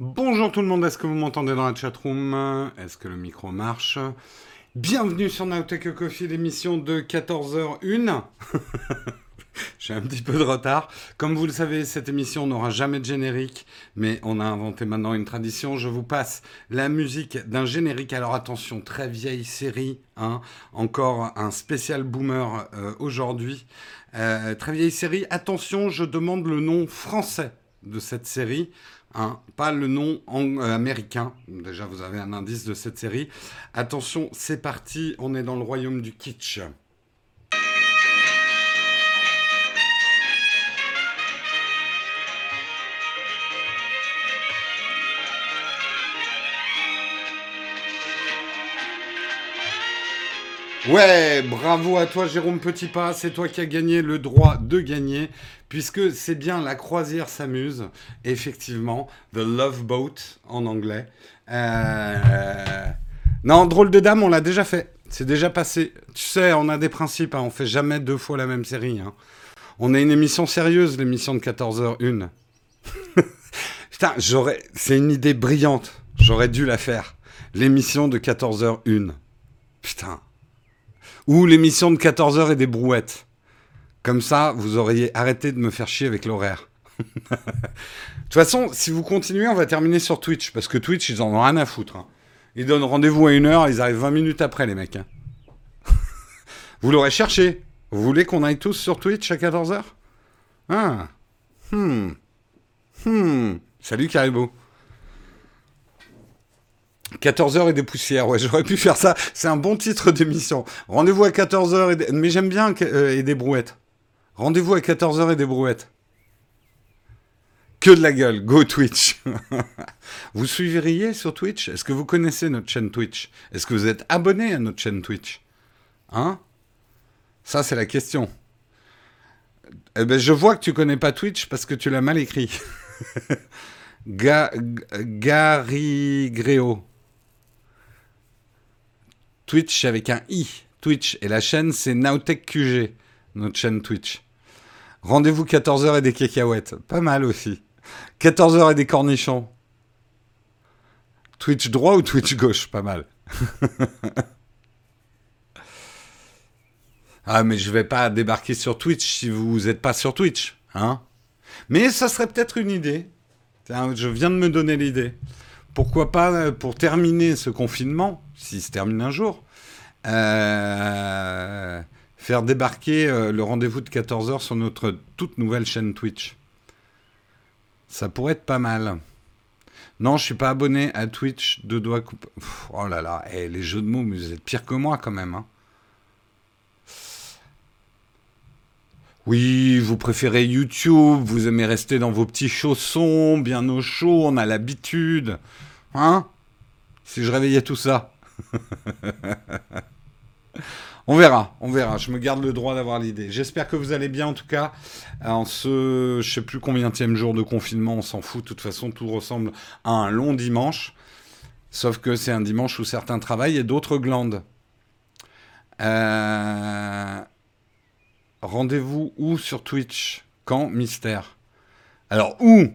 Bonjour tout le monde, est-ce que vous m'entendez dans la chatroom? Est-ce que le micro marche? Bienvenue sur Nowtech Coffee, l'émission de 14h01. J'ai un petit peu de retard. Comme vous le savez, cette émission n'aura jamais de générique, mais on a inventé maintenant une tradition. Je vous passe la musique d'un générique. Alors attention, très vieille série, hein. encore un spécial boomer euh, aujourd'hui. Euh, très vieille série. Attention, je demande le nom français de cette série. Hein, pas le nom euh, américain. Déjà, vous avez un indice de cette série. Attention, c'est parti, on est dans le royaume du kitsch. Ouais, bravo à toi Jérôme Petitpas, c'est toi qui as gagné le droit de gagner, puisque c'est bien la croisière s'amuse, effectivement, The Love Boat en anglais. Euh, non, drôle de dame, on l'a déjà fait, c'est déjà passé. Tu sais, on a des principes, hein. on fait jamais deux fois la même série. Hein. On a une émission sérieuse, l'émission de 14h01. Putain, j'aurais, c'est une idée brillante, j'aurais dû la faire. L'émission de 14h01. Putain. Ou l'émission de 14h et des brouettes. Comme ça, vous auriez arrêté de me faire chier avec l'horaire. de toute façon, si vous continuez, on va terminer sur Twitch. Parce que Twitch, ils en ont rien à foutre. Hein. Ils donnent rendez-vous à une heure, ils arrivent 20 minutes après, les mecs. Hein. vous l'aurez cherché. Vous voulez qu'on aille tous sur Twitch à 14h Ah. Hmm. Hmm. Salut Caribou. 14h et des poussières, ouais, j'aurais pu faire ça. C'est un bon titre d'émission. Rendez-vous à 14h et des... Mais j'aime bien euh, et des brouettes. Rendez-vous à 14h et des brouettes. Que de la gueule, go Twitch. vous suivriez sur Twitch? Est-ce que vous connaissez notre chaîne Twitch? Est-ce que vous êtes abonné à notre chaîne Twitch? Hein? Ça, c'est la question. Eh ben, je vois que tu connais pas Twitch parce que tu l'as mal écrit. Gary Gréo. Twitch avec un i. Twitch. Et la chaîne, c'est Nowtech QG, notre chaîne Twitch. Rendez-vous 14h et des cacahuètes. Pas mal aussi. 14h et des cornichons. Twitch droit ou Twitch gauche? Pas mal. ah, mais je vais pas débarquer sur Twitch si vous n'êtes pas sur Twitch. Hein mais ça serait peut-être une idée. Je viens de me donner l'idée pourquoi pas, euh, pour terminer ce confinement, s'il se termine un jour, euh, faire débarquer euh, le rendez-vous de 14h sur notre toute nouvelle chaîne Twitch. Ça pourrait être pas mal. Non, je suis pas abonné à Twitch de doigts coupés. Oh là là, eh, les jeux de mots, mais vous êtes pire que moi quand même. Hein. Oui, vous préférez YouTube, vous aimez rester dans vos petits chaussons, bien au chaud, on a l'habitude. Hein? Si je réveillais tout ça. on verra, on verra. Je me garde le droit d'avoir l'idée. J'espère que vous allez bien en tout cas. En ce, je sais plus combien jour de confinement, on s'en fout. De toute façon, tout ressemble à un long dimanche. Sauf que c'est un dimanche où certains travaillent et d'autres glandent. Euh... Rendez-vous où sur Twitch? Quand? Mystère. Alors où?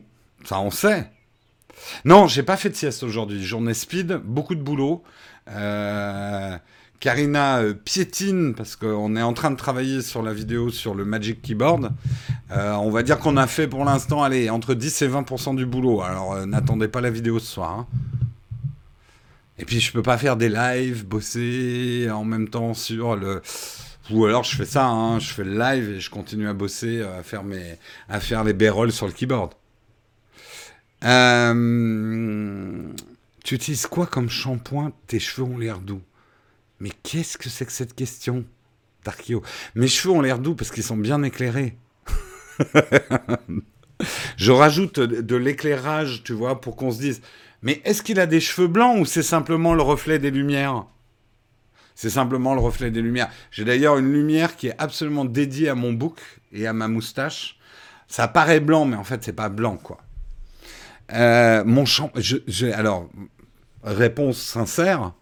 Ça on sait. Non, j'ai pas fait de sieste aujourd'hui. Journée speed, beaucoup de boulot. Euh, Karina euh, piétine parce qu'on est en train de travailler sur la vidéo sur le Magic Keyboard. Euh, on va dire qu'on a fait pour l'instant, allez, entre 10 et 20% du boulot. Alors n'attendez pas la vidéo ce soir. Hein. Et puis je peux pas faire des lives, bosser en même temps sur le ou alors je fais ça, hein, je fais le live et je continue à bosser, euh, à faire, les b sur le keyboard. Euh, tu utilises quoi comme shampoing? Tes cheveux ont l'air doux. Mais qu'est-ce que c'est que cette question, Tarkio? Mes cheveux ont l'air doux parce qu'ils sont bien éclairés. je rajoute de l'éclairage, tu vois, pour qu'on se dise, mais est-ce qu'il a des cheveux blancs ou c'est simplement le reflet des lumières? C'est simplement le reflet des lumières. J'ai d'ailleurs une lumière qui est absolument dédiée à mon bouc et à ma moustache. Ça paraît blanc, mais en fait, c'est pas blanc, quoi. Euh, mon champ. Alors, réponse sincère,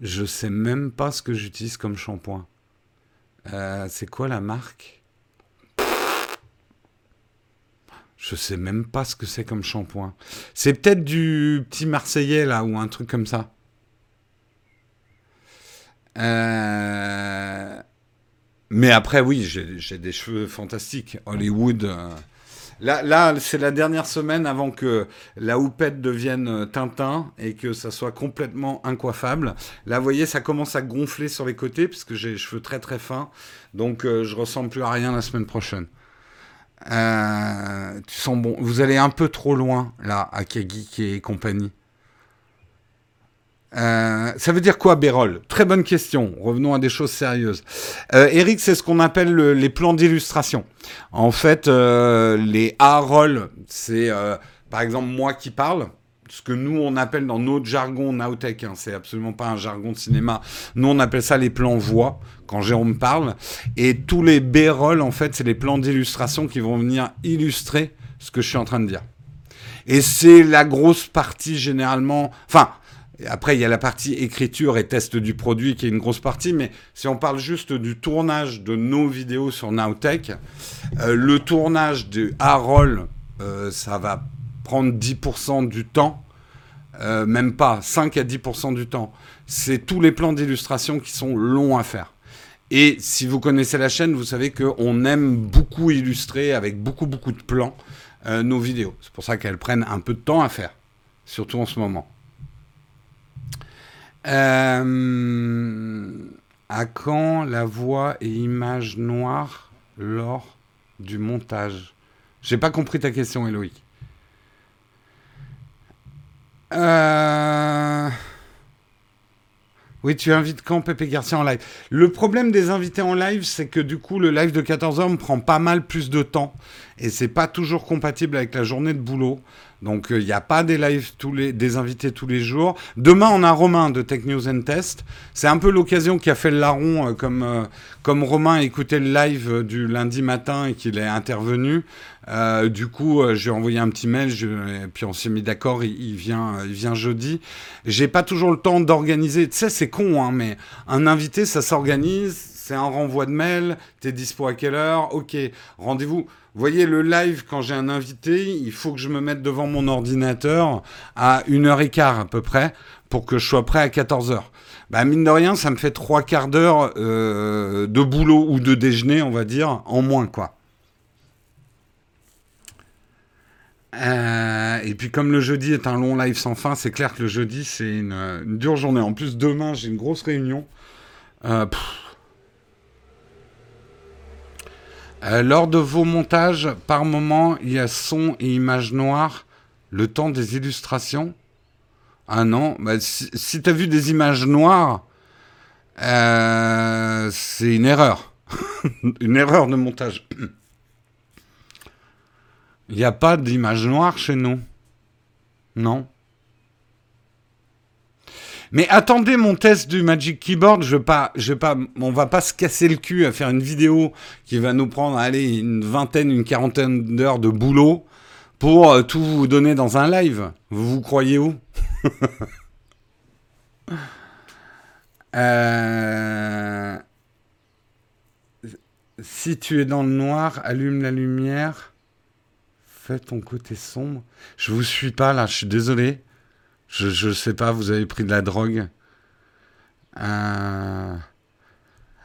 je sais même pas ce que j'utilise comme shampoing. Euh, c'est quoi la marque? Je sais même pas ce que c'est comme shampoing. C'est peut-être du petit Marseillais là ou un truc comme ça. Euh, mais après, oui, j'ai des cheveux fantastiques. Hollywood. Euh, là, c'est la dernière semaine avant que la houppette devienne euh, Tintin et que ça soit complètement incoiffable. Là, vous voyez, ça commence à gonfler sur les côtés puisque j'ai les cheveux très très fins. Donc, je ressemble plus à rien la semaine prochaine. tu sens bon. Vous allez un peu trop loin, là, à Kagi et compagnie. Euh, ça veut dire quoi, Bérol? Très bonne question. Revenons à des choses sérieuses. Euh, Eric, c'est ce qu'on appelle les plans d'illustration. En fait, euh, les A-roll, c'est par exemple moi qui parle. Ce que nous, on appelle dans notre jargon Nowtech, hein, c'est absolument pas un jargon de cinéma. Nous, on appelle ça les plans voix, quand Jérôme parle. Et tous les B-roll, en fait, c'est les plans d'illustration qui vont venir illustrer ce que je suis en train de dire. Et c'est la grosse partie généralement. Enfin, après, il y a la partie écriture et test du produit qui est une grosse partie, mais si on parle juste du tournage de nos vidéos sur Nowtech, euh, le tournage de A-Roll, euh, ça va prendre 10% du temps, euh, même pas, 5 à 10% du temps. C'est tous les plans d'illustration qui sont longs à faire. Et si vous connaissez la chaîne, vous savez qu'on aime beaucoup illustrer avec beaucoup, beaucoup de plans nos vidéos. C'est pour ça qu'elles prennent un peu de temps à faire, surtout en ce moment. Euh, à quand la voix et image noire lors du montage? J'ai pas compris ta question, Eloïc. Euh... Oui, tu invites quand Pépé Garcia en live? Le problème des invités en live, c'est que du coup, le live de 14h me prend pas mal plus de temps. Et c'est pas toujours compatible avec la journée de boulot. Donc il euh, n'y a pas des lives tous les, des invités tous les jours. Demain on a Romain de Tech News and Test. C'est un peu l'occasion qui a fait le larron, euh, comme euh, comme Romain écoutait le live du lundi matin et qu'il est intervenu. du coup, j'ai envoyé un petit mail, et puis on s'est mis d'accord. Il, vient, il vient jeudi. J'ai pas toujours le temps d'organiser. Tu sais, c'est con, hein, mais un invité, ça s'organise. C'est un renvoi de mail. T'es dispo à quelle heure? Ok, rendez-vous. Voyez, le live, quand j'ai un invité, il faut que je me mette devant mon ordinateur à 1h15 à peu près pour que je sois prêt à 14h. Bah, mine de rien, ça me fait trois quarts d'heure euh, de boulot ou de déjeuner, on va dire, en moins, quoi. Euh, et puis comme le jeudi est un long live sans fin, c'est clair que le jeudi c'est une, dure journée. En plus demain j'ai une grosse réunion. Euh, Euh, lors de vos montages, par moment, il y a son et image noire, le temps des illustrations? Ah non, bah, si, tu as vu des images noires, euh, c'est une erreur. une erreur de montage. Il n'y a pas d'image noire chez nous. Non. Mais attendez mon test du Magic Keyboard, je vais pas, je pas, on va pas se casser le cul à faire une vidéo qui va nous prendre, allez, une vingtaine, une quarantaine d'heures de boulot pour euh, tout vous donner dans un live. Vous vous croyez où? Euh, Si tu es dans le noir, allume la lumière. Fais ton côté sombre. Je vous suis pas là, je suis désolé. Je ne sais pas, vous avez pris de la drogue. Euh,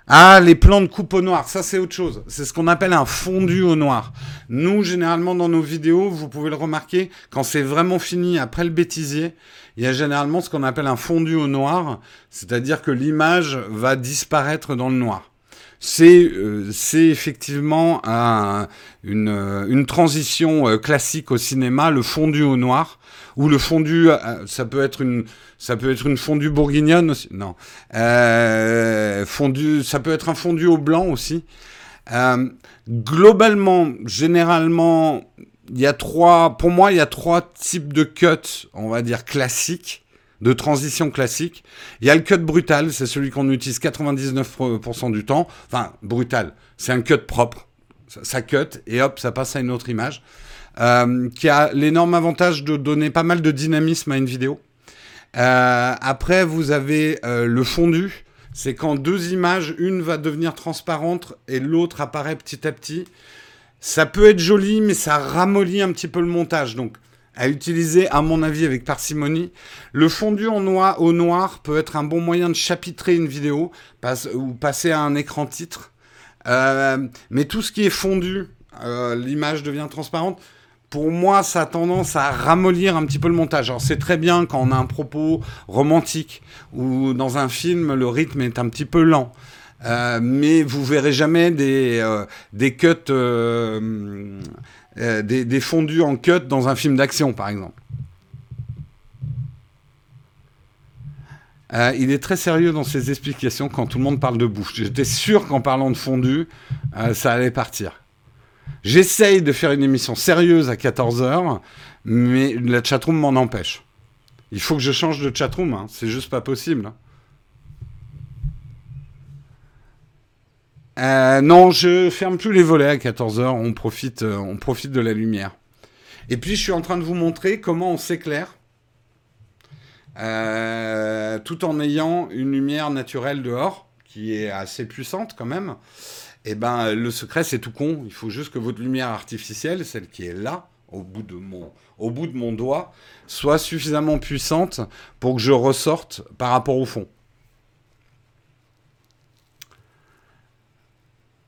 ah, les plans de coupe au noir, ça c'est autre chose. C'est ce qu'on appelle un fondu au noir. Nous, généralement, dans nos vidéos, vous pouvez le remarquer, quand c'est vraiment fini après le bêtisier, il y a généralement ce qu'on appelle un fondu au noir, c'est-à-dire que l'image va disparaître dans le noir. C'est euh, effectivement une, une, transition euh, classique au cinéma, le fondu au noir ou le fondu, euh, ça peut être une, ça peut être une fondue bourguignonne aussi. Non, euh, fondu, ça peut être un fondu au blanc aussi. Euh, globalement, généralement, il y a trois, pour moi, il y a trois types de cuts, on va dire classiques, de transition classique. Il y a le cut brutal, c'est celui qu'on utilise 99% du temps. Enfin, brutal, c'est un cut propre. Ça cut et hop, ça passe à une autre image. Euh, qui a l'énorme avantage de donner pas mal de dynamisme à une vidéo. Euh, après, vous avez euh, le fondu. C'est quand deux images, une va devenir transparente et l'autre apparaît petit à petit. Ça peut être joli, mais ça ramollit un petit peu le montage. Donc, à utiliser, à mon avis, avec parcimonie. Le fondu en noir, au noir peut être un bon moyen de chapitrer une vidéo ou passer à un écran titre. Euh, mais tout ce qui est fondu, euh, l'image devient transparente. Pour moi, ça a tendance à ramollir un petit peu le montage. Alors, c'est très bien quand on a un propos romantique ou dans un film, le rythme est un petit peu lent. Euh, mais vous verrez jamais des, des cuts euh, des, fondus en cut dans un film d'action, par exemple. Euh, il est très sérieux dans ses explications quand tout le monde parle de bouche. J'étais sûr qu'en parlant de fondu, euh, ça allait partir. J'essaye de faire une émission sérieuse à 14h, mais la chatroom m'en empêche. Il faut que je change de chatroom, hein. c'est juste pas possible. Hein. Euh, non, je ferme plus les volets à 14h, on profite, euh, on profite de la lumière. Et puis je suis en train de vous montrer comment on s'éclaire euh, tout en ayant une lumière naturelle dehors, qui est assez puissante quand même. Et eh ben le secret c'est tout con, il faut juste que votre lumière artificielle, celle qui est là, au bout de mon, au bout de mon doigt, soit suffisamment puissante pour que je ressorte par rapport au fond.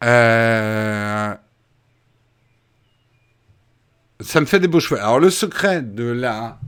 Euh, ça me fait des beaux cheveux. Alors, le secret de la.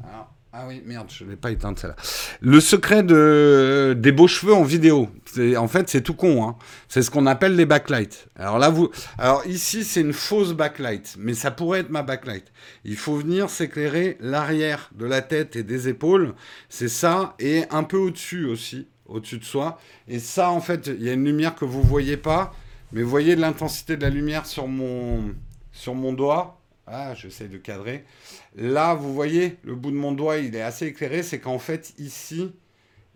Ah oui, merde, je ne l'ai pas éteinte celle-là. Le secret de, des beaux cheveux en vidéo, en fait, c'est tout con. Hein. C'est ce qu'on appelle les backlights. Alors là, vous, alors ici, c'est une fausse backlight, mais ça pourrait être ma backlight. Il faut venir s'éclairer l'arrière de la tête et des épaules. C'est ça, et un peu au-dessus aussi, au-dessus de soi. Et ça, en fait, il y a une lumière que vous voyez pas mais vous voyez l'intensité de la lumière sur mon, sur mon doigt. Ah, j'essaie de cadrer. Là, vous voyez, le bout de mon doigt, il est assez éclairé. C'est qu'en fait, ici,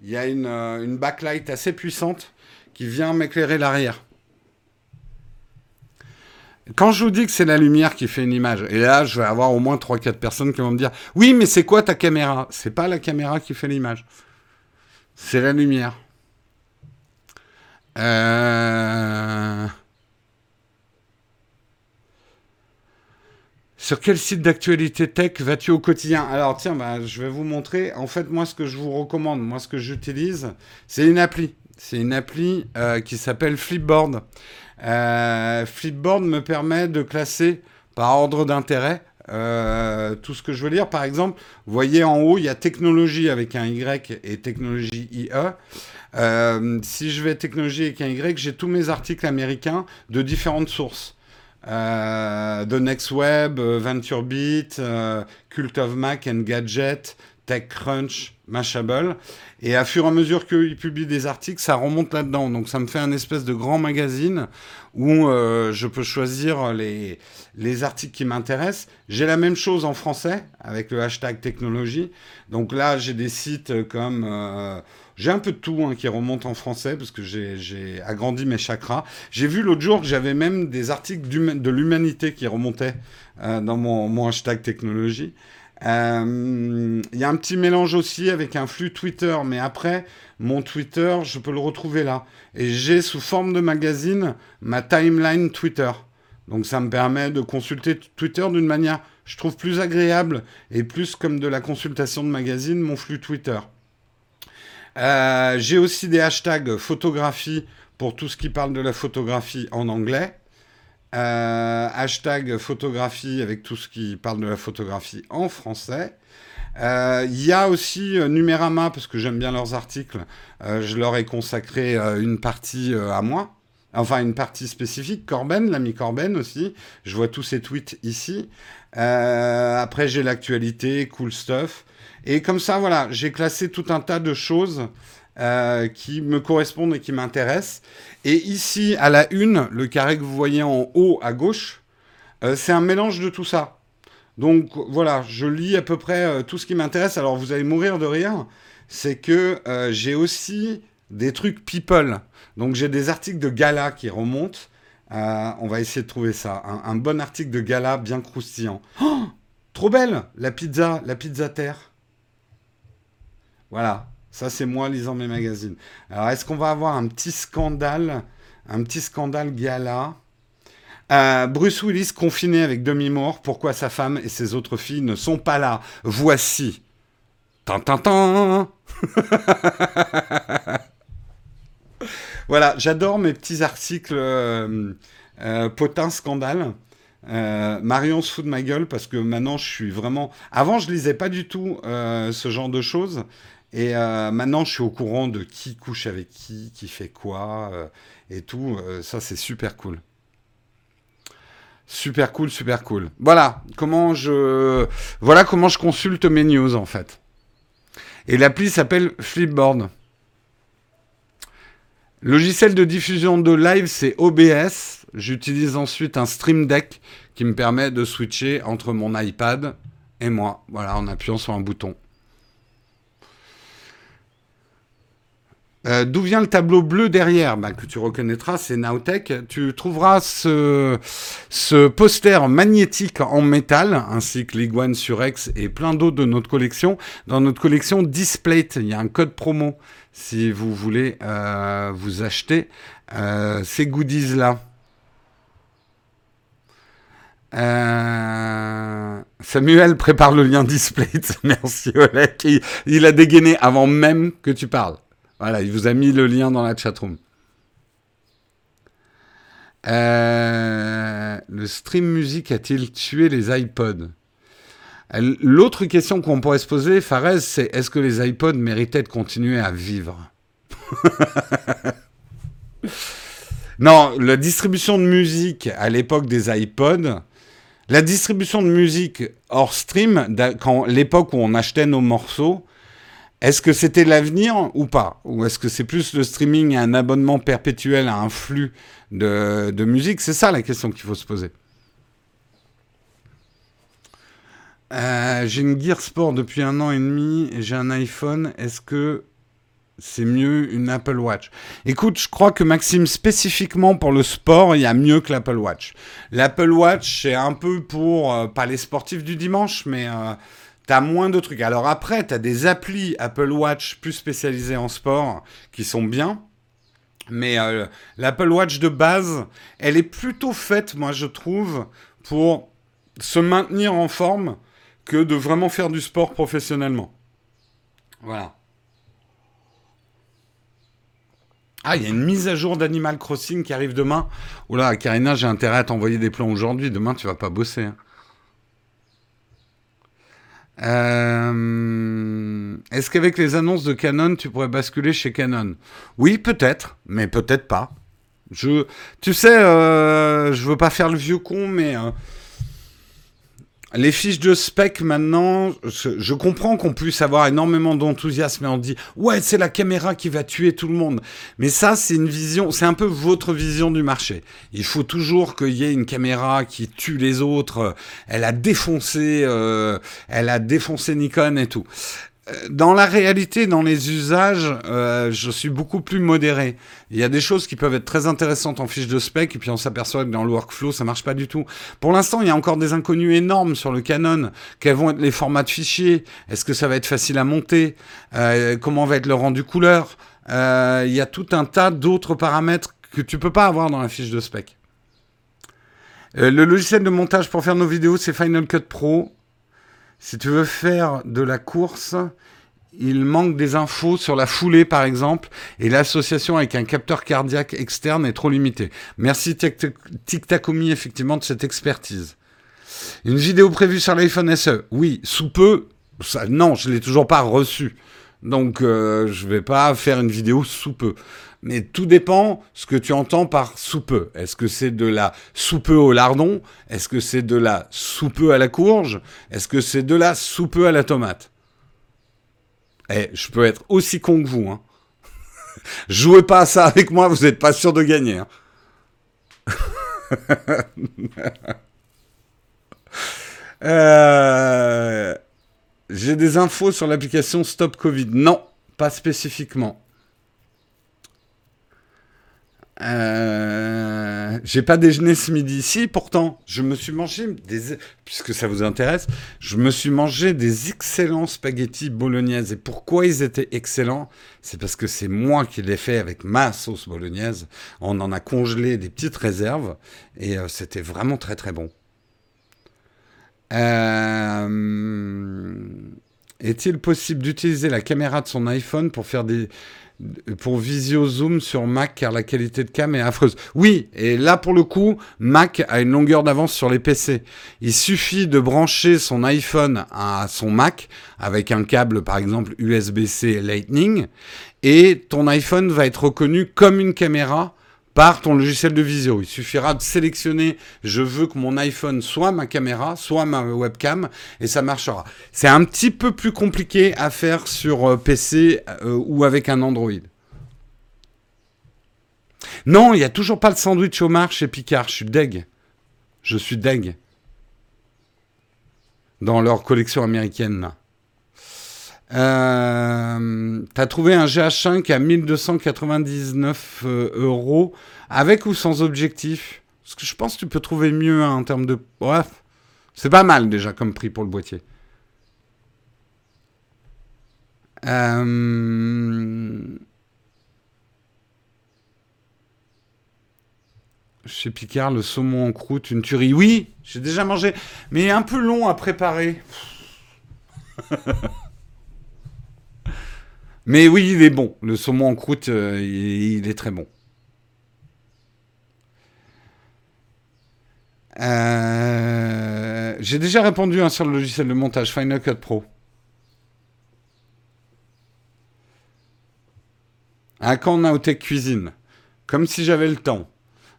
il y a une, euh, une backlight assez puissante qui vient m'éclairer l'arrière. Quand je vous dis que c'est la lumière qui fait une image, et là, je vais avoir au moins 3-4 personnes qui vont me dire Oui, mais c'est quoi ta caméra? C'est pas la caméra qui fait l'image. C'est la lumière. Euh, sur quel site d'actualité tech vas-tu au quotidien? Alors tiens, bah, je vais vous montrer. En fait, moi, ce que je vous recommande, moi, ce que j'utilise, c'est une appli. C'est une appli euh, qui s'appelle Flipboard. Euh, Flipboard me permet de classer par ordre d'intérêt tout ce que je veux lire. Par exemple, vous voyez en haut, il y a technologie avec un Y et technologie IE. Euh, si je vais technologie un Y, j'ai tous mes articles américains de différentes sources. Euh, de NextWeb, euh, VentureBeat, euh, Cult of Mac and Gadget, TechCrunch, Mashable. Et à fur et à mesure qu'ils publient des articles, ça remonte là-dedans. Donc ça me fait un espèce de grand magazine où euh, je peux choisir les, les articles qui m'intéressent. J'ai la même chose en français avec le hashtag technologie. Donc là, j'ai des sites comme... Euh, j'ai un peu de tout hein, qui remonte en français parce que j'ai agrandi mes chakras. J'ai vu l'autre jour que j'avais même des articles de l'humanité qui remontaient euh, dans mon, hashtag technologie. Il euh, y a un petit mélange aussi avec un flux Twitter, mais après, mon Twitter, je peux le retrouver là. Et j'ai sous forme de magazine ma timeline Twitter. Donc ça me permet de consulter Twitter d'une manière, je trouve, plus agréable et plus comme de la consultation de magazine, mon flux Twitter. Euh, j'ai aussi des hashtags photographie pour tout ce qui parle de la photographie en anglais. Euh, hashtag photographie avec tout ce qui parle de la photographie en français. Euh, il y a aussi Numérama, parce que j'aime bien leurs articles. je leur ai consacré une partie à moi. Enfin, une partie spécifique. Corben, l'ami Corben aussi. Je vois tous ses tweets ici. après, j'ai l'actualité, cool stuff. Et comme ça, voilà, j'ai classé tout un tas de choses euh, qui me correspondent et qui m'intéressent. Et ici, à la une, le carré que vous voyez en haut à gauche, euh, c'est un mélange de tout ça. Donc voilà, je lis à peu près euh, tout ce qui m'intéresse. Alors vous allez mourir de rire, c'est que j'ai aussi des trucs people. Donc j'ai des articles de gala qui remontent. on va essayer de trouver ça. Un, bon article de gala bien croustillant. Oh, trop belle La pizza, la pizza terre. Voilà, ça c'est moi lisant mes magazines. Alors est-ce qu'on va avoir un petit scandale, un petit scandale gala? Euh, Bruce Willis confiné avec demi-mort. Pourquoi sa femme et ses autres filles ne sont pas là? Voici. Tan, voilà, j'adore mes petits articles euh, euh, potins scandales. Marion se fout de ma gueule parce que maintenant je suis vraiment. Avant, je lisais pas du tout ce genre de choses. Et maintenant, je suis au courant de qui couche avec qui, qui fait quoi et tout. ça, c'est super cool. Super cool, super cool. Voilà comment je, voilà comment je consulte mes news en fait. Et l'appli s'appelle Flipboard. Logiciel de diffusion de live, c'est OBS. J'utilise ensuite un Stream Deck qui me permet de switcher entre mon iPad et moi. Voilà, en appuyant sur un bouton. Euh, d'où vient le tableau bleu derrière bah, Que tu reconnaîtras, c'est Nowtech. Tu trouveras ce, ce poster magnétique en métal, ainsi que l'Iguane Surex et plein d'autres de notre collection, dans notre collection Displate. Il y a un code promo si vous voulez euh, vous acheter euh, ces goodies-là. Samuel prépare le lien Displate. Merci Oleg. il a dégainé avant même que tu parles. Voilà, il vous a mis le lien dans la chatroom. Euh, le stream musique a-t-il tué les iPods? L'autre question qu'on pourrait se poser, Fares, c'est est-ce que les iPods méritaient de continuer à vivre? Non, la distribution de musique à l'époque des iPods, la distribution de musique hors stream, quand l'époque où on achetait nos morceaux, est-ce que c'était l'avenir ou pas? Ou est-ce que c'est plus le streaming et un abonnement perpétuel à un flux de, musique? C'est ça la question qu'il faut se poser. Euh, j'ai une Gear Sport depuis un an et demi et j'ai un iPhone. Est-ce que c'est mieux une Apple Watch? Écoute, je crois que Maxime, spécifiquement pour le sport, il y a mieux que l'Apple Watch. L'Apple Watch, c'est un peu pour, euh, pas les sportifs du dimanche, mais... Euh, T'as moins de trucs. Alors après, t'as des applis Apple Watch plus spécialisées en sport qui sont bien. Mais euh, l'Apple Watch de base, elle est plutôt faite, moi je trouve, pour se maintenir en forme que de vraiment faire du sport professionnellement. Voilà. Ah, il y a une mise à jour d'Animal Crossing qui arrive demain. Oula, Karina, j'ai intérêt à t'envoyer des plans aujourd'hui. Demain, tu vas pas bosser. Hein. Euh, est-ce qu'avec les annonces de Canon, tu pourrais basculer chez Canon? Oui, peut-être, mais peut-être pas. Je, tu sais, euh, je veux pas faire le vieux con, mais euh, les fiches de spec maintenant, je comprends qu'on puisse avoir énormément d'enthousiasme et on dit ouais c'est la caméra qui va tuer tout le monde. Mais ça c'est une vision, c'est un peu votre vision du marché. Il faut toujours qu'il y ait une caméra qui tue les autres. Elle a défoncé, euh, elle a défoncé Nikon et tout dans la réalité, dans les usages, euh, je suis beaucoup plus modéré. Il y a des choses qui peuvent être très intéressantes en fiche de spec, et puis on s'aperçoit que dans le workflow, ça marche pas du tout. Pour l'instant, il y a encore des inconnus énormes sur le Canon. Quels vont être les formats de fichiers? Est-ce que ça va être facile à monter? Euh, Comment va être le rendu couleur? Euh, Il y a tout un tas d'autres paramètres que tu peux pas avoir dans la fiche de spec. le logiciel de montage pour faire nos vidéos, c'est Final Cut Pro. Si tu veux faire de la course, il manque des infos sur la foulée, par exemple, et l'association avec un capteur cardiaque externe est trop limitée. Merci TikTakomi, effectivement, de cette expertise. Une vidéo prévue sur l'iPhone SE Oui, sous peu. Non, je ne l'ai toujours pas reçu. Donc, euh, je ne vais pas faire une vidéo sous peu. Mais tout dépend ce que tu entends par soupe. Est-ce que c'est de la soupe au lardon? Est-ce que c'est de la soupe à la courge? Est-ce que c'est de la soupe à la tomate? Eh, je peux être aussi con que vous. Hein. Jouez pas à ça avec moi, vous n'êtes pas sûr de gagner. Hein. Euh, j'ai des infos sur l'application Stop Covid. Non, pas spécifiquement. Euh, j'ai pas déjeuné ce midi. Si, pourtant, je me suis mangé des, puisque ça vous intéresse, je me suis mangé des excellents spaghettis bolognaise. Et pourquoi ils étaient excellents? C'est parce que c'est moi qui l'ai fait avec ma sauce bolognaise. On en a congelé des petites réserves et euh, c'était vraiment très très bon. Euh, est-il possible d'utiliser la caméra de son iPhone pour faire des, pour Visio Zoom sur Mac car la qualité de cam est affreuse. Oui, et là pour le coup, Mac a une longueur d'avance sur les PC. Il suffit de brancher son iPhone à son Mac avec un câble par exemple USB-C Lightning et ton iPhone va être reconnu comme une caméra par ton logiciel de visio. Il suffira de sélectionner je veux que mon iPhone soit ma caméra, soit ma webcam, et ça marchera. C'est un petit peu plus compliqué à faire sur euh, PC euh, ou avec un Android. Non, il n'y a toujours pas le sandwich au chez Picard. Je suis deg. Je suis deg. Dans leur collection américaine, euh, t'as trouvé un GH5 à 1299 euh, euros avec ou sans objectif? Parce que je pense que tu peux trouver mieux hein, en termes de. Bref, c'est pas mal déjà comme prix pour le boîtier. Euh... Chez Picard, le saumon en croûte, une tuerie. Oui, j'ai déjà mangé, mais un peu long à préparer. Mais oui, il est bon. Le saumon en croûte, euh, il, est très bon. Euh, j'ai déjà répondu hein, sur le logiciel de montage Final Cut Pro. À quand Naotech Cuisine Comme si j'avais le temps.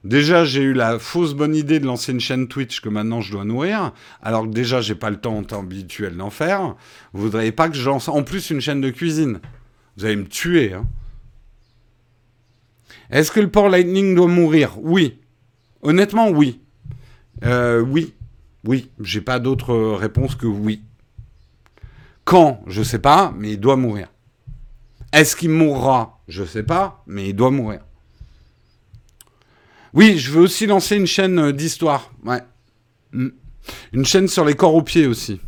Déjà, j'ai eu la fausse bonne idée de lancer une chaîne Twitch que maintenant je dois nourrir, alors que déjà, j'ai pas le temps en temps habituel d'en faire. Vous voudriez pas que je lance en plus une chaîne de cuisine vous allez me tuer. Hein. Est-ce que le port Lightning doit mourir? Oui. Honnêtement, oui. Euh, oui. Oui. J'ai pas d'autre réponse que oui. Quand? Je sais pas, mais il doit mourir. Est-ce qu'il mourra? Je sais pas, mais il doit mourir. Oui, je veux aussi lancer une chaîne d'histoire. Ouais. Hmm. Une chaîne sur les corps aux pieds aussi.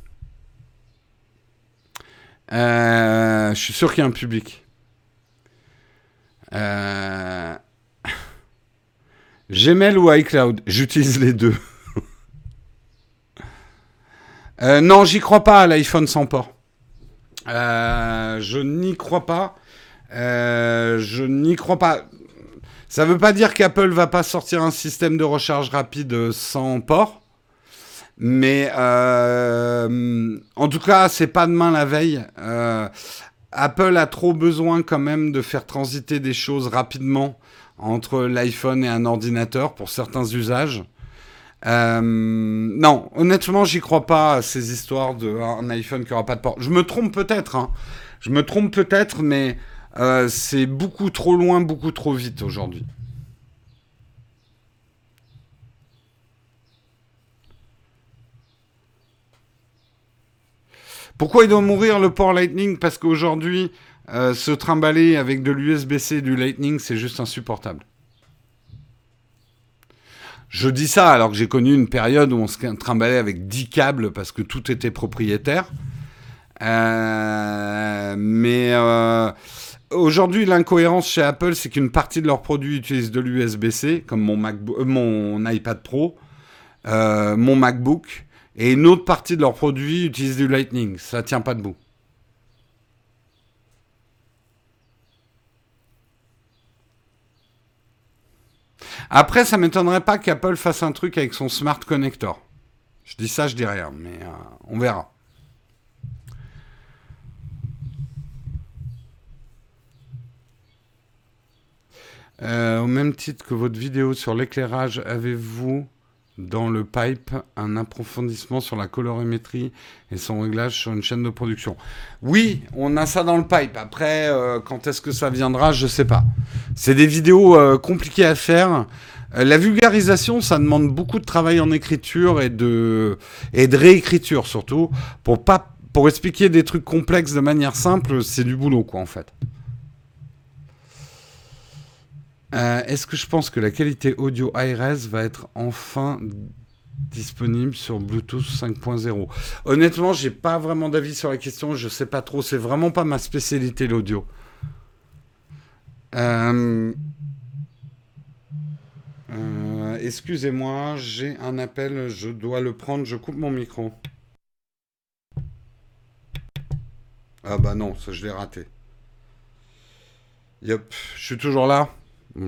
Euh, je suis sûr qu'il y a un public. Euh... Gmail ou iCloud? J'utilise les deux. Euh, non, j'y crois pas à l'iPhone sans port. Je n'y crois pas. je n'y crois pas. Ça ne veut pas dire qu'Apple va pas sortir un système de recharge rapide sans port. Mais euh, en tout cas, c'est pas demain la veille. Euh, Apple a trop besoin quand même de faire transiter des choses rapidement entre l'iPhone et un ordinateur pour certains usages. Euh, non, honnêtement, j'y crois pas ces histoires d'un iPhone qui aura pas de port. Je me trompe peut-être, hein. Je me trompe peut-être, mais c'est beaucoup trop loin, beaucoup trop vite aujourd'hui. Pourquoi il doit mourir le port Lightning? Parce qu'aujourd'hui, euh, se trimballer avec de l'USB-C et du Lightning, c'est juste insupportable. Je dis ça alors que j'ai connu une période où on se trimballait avec 10 câbles parce que tout était propriétaire. Euh, mais euh, aujourd'hui, l'incohérence chez Apple, c'est qu'une partie de leurs produits utilise de l'USB-C, comme mon, mon iPad Pro, mon MacBook, et une autre partie de leurs produits utilise du Lightning. Ça tient pas debout. Après, ça m'étonnerait pas qu'Apple fasse un truc avec son Smart Connector. Je dis ça, je dis rien, mais euh, on verra. Euh, au même titre que votre vidéo sur l'éclairage, avez-vous dans le pipe un approfondissement sur la colorimétrie et son réglage sur une chaîne de production. Oui, on a ça dans le pipe. Après, euh, quand est-ce que ça viendra, je sais pas. C'est des vidéos euh, compliquées à faire. Euh, la vulgarisation, ça demande beaucoup de travail en écriture et de, et de réécriture surtout. Pour, pas, pour expliquer des trucs complexes de manière simple, c'est du boulot, quoi, en fait. Euh, est-ce que je pense que la qualité audio iRes va être enfin disponible sur Bluetooth 5.0 Honnêtement, j'ai pas vraiment d'avis sur la question. Je sais pas trop. C'est vraiment pas ma spécialité l'audio. Euh, euh, excusez-moi, j'ai un appel. Je dois le prendre. Je coupe mon micro. Ah bah non, ça je l'ai raté. Yep, je suis toujours là.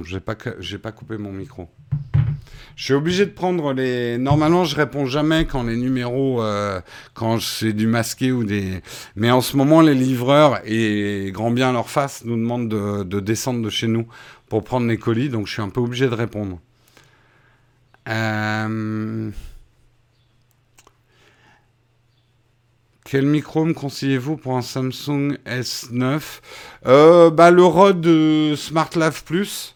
J'ai pas, j'ai pas coupé mon micro. Je suis obligé de prendre les. Normalement, je réponds jamais quand les numéros, euh, quand c'est du masqué ou des. Mais en ce moment, les livreurs et grand bien leur face nous demandent de, de, descendre de chez nous pour prendre les colis, donc je suis un peu obligé de répondre. Euh... Quel micro me conseillez-vous pour un Samsung S9 euh, bah, Le Rode SmartLav Plus.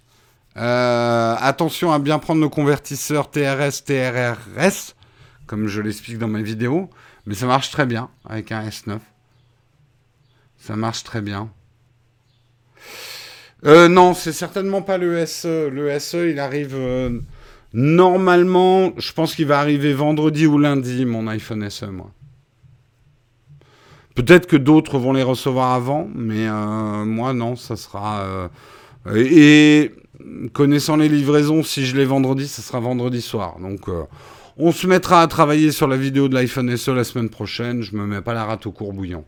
Euh, attention à bien prendre nos convertisseurs TRS, TRRS, comme je l'explique dans mes vidéos. Mais ça marche très bien avec un S9. Ça marche très bien. Euh, non, c'est certainement pas le SE. Le SE, il arrive normalement. Je pense qu'il va arriver vendredi ou lundi, mon iPhone SE, moi. Peut-être que d'autres vont les recevoir avant, mais euh, moi non, ça sera. Euh, et connaissant les livraisons, si je les vendredi, ça sera vendredi soir. Donc euh, on se mettra à travailler sur la vidéo de l'iPhone SE la semaine prochaine. Je me mets pas la rate au courbouillon.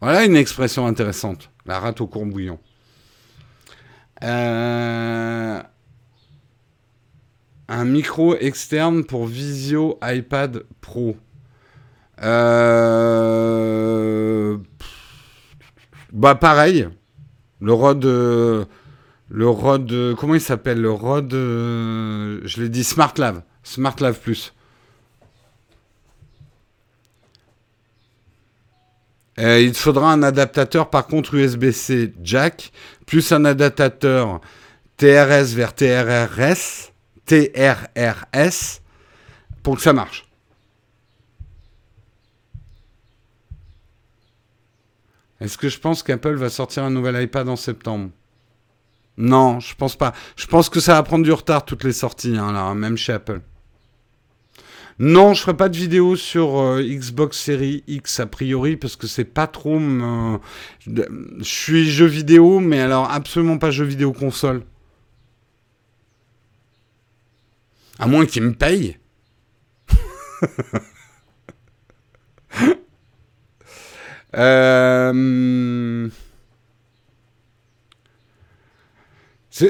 Voilà une expression intéressante, la rate au courbouillon. un micro externe pour Visio iPad Pro. Euh... Bah pareil. Le Rod... Euh, le Rod... Euh, comment il s'appelle Le Rod... Euh, je l'ai dit Smart Lave. Smart Lave Plus. il te faudra un adaptateur par contre USB-C jack, plus un adaptateur TRS vers TRRS, TRRS, pour que ça marche. Est-ce que je pense qu'Apple va sortir un nouvel iPad en septembre? Non, je pense pas. Je pense que ça va prendre du retard toutes les sorties, hein, là, même chez Apple. Non, je ferai pas de vidéo sur euh, Xbox Series X a priori parce que c'est pas trop. Je suis jeu vidéo, mais alors absolument pas jeu vidéo console. À moins qu'ils me payent. Euh,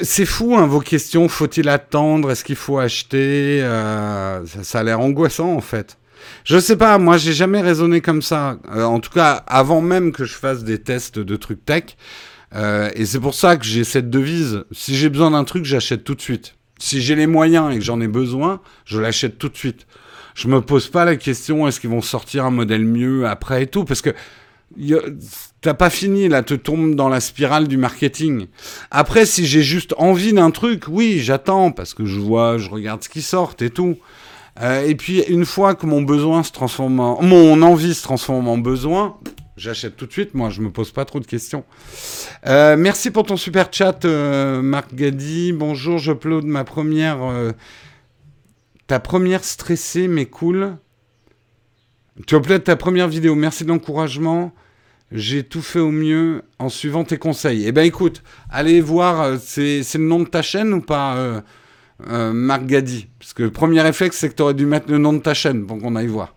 c'est fou, hein, vos questions. Faut-il attendre? Est-ce qu'il faut acheter? Euh, Ça, a l'air angoissant, en fait. Je sais pas, moi, j'ai jamais raisonné comme ça. Euh, en tout cas, avant même que je fasse des tests de trucs tech. et c'est pour ça que j'ai cette devise. Si j'ai besoin d'un truc, j'achète tout de suite. Si j'ai les moyens et que j'en ai besoin, je l'achète tout de suite. Je me pose pas la question est-ce qu'ils vont sortir un modèle mieux après et tout, parce que T'as pas fini, là, te tombe dans la spirale du marketing. Après, si j'ai juste envie d'un truc, oui, j'attends, parce que je vois, je regarde ce qui sort et tout. Euh, et puis, une fois que mon besoin se transforme en... Mon envie se transforme en besoin, j'achète tout de suite, moi, je me pose pas trop de questions. Euh, merci pour ton super chat, euh, Marc Gadi. Bonjour, je de ma première... ta première stressée, mais cool. Tu uploades ta première vidéo. Merci de l'encouragement. J'ai tout fait au mieux en suivant tes conseils. Eh ben écoute, allez voir, euh, c'est, le nom de ta chaîne ou pas, euh, euh, Marc Gadi? Parce que le premier réflexe, c'est que tu aurais dû mettre le nom de ta chaîne pour qu'on aille voir.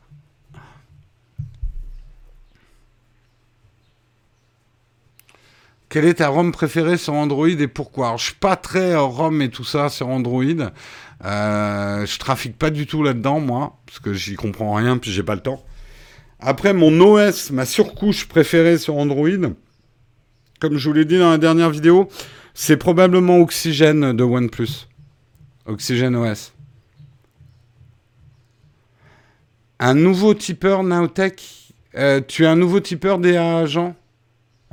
Quelle est ta ROM préférée sur Android et pourquoi? Alors, je suis pas très ROM et tout ça sur Android. Euh, je trafique pas du tout là-dedans, moi, parce que j'y comprends rien, puis j'ai pas le temps. Après, mon OS, ma surcouche préférée sur Android, comme je vous l'ai dit dans la dernière vidéo, c'est probablement Oxygène de OnePlus. Oxygène OS. Un nouveau tipeur Nowtech. Euh, tu es un nouveau tipeur des agents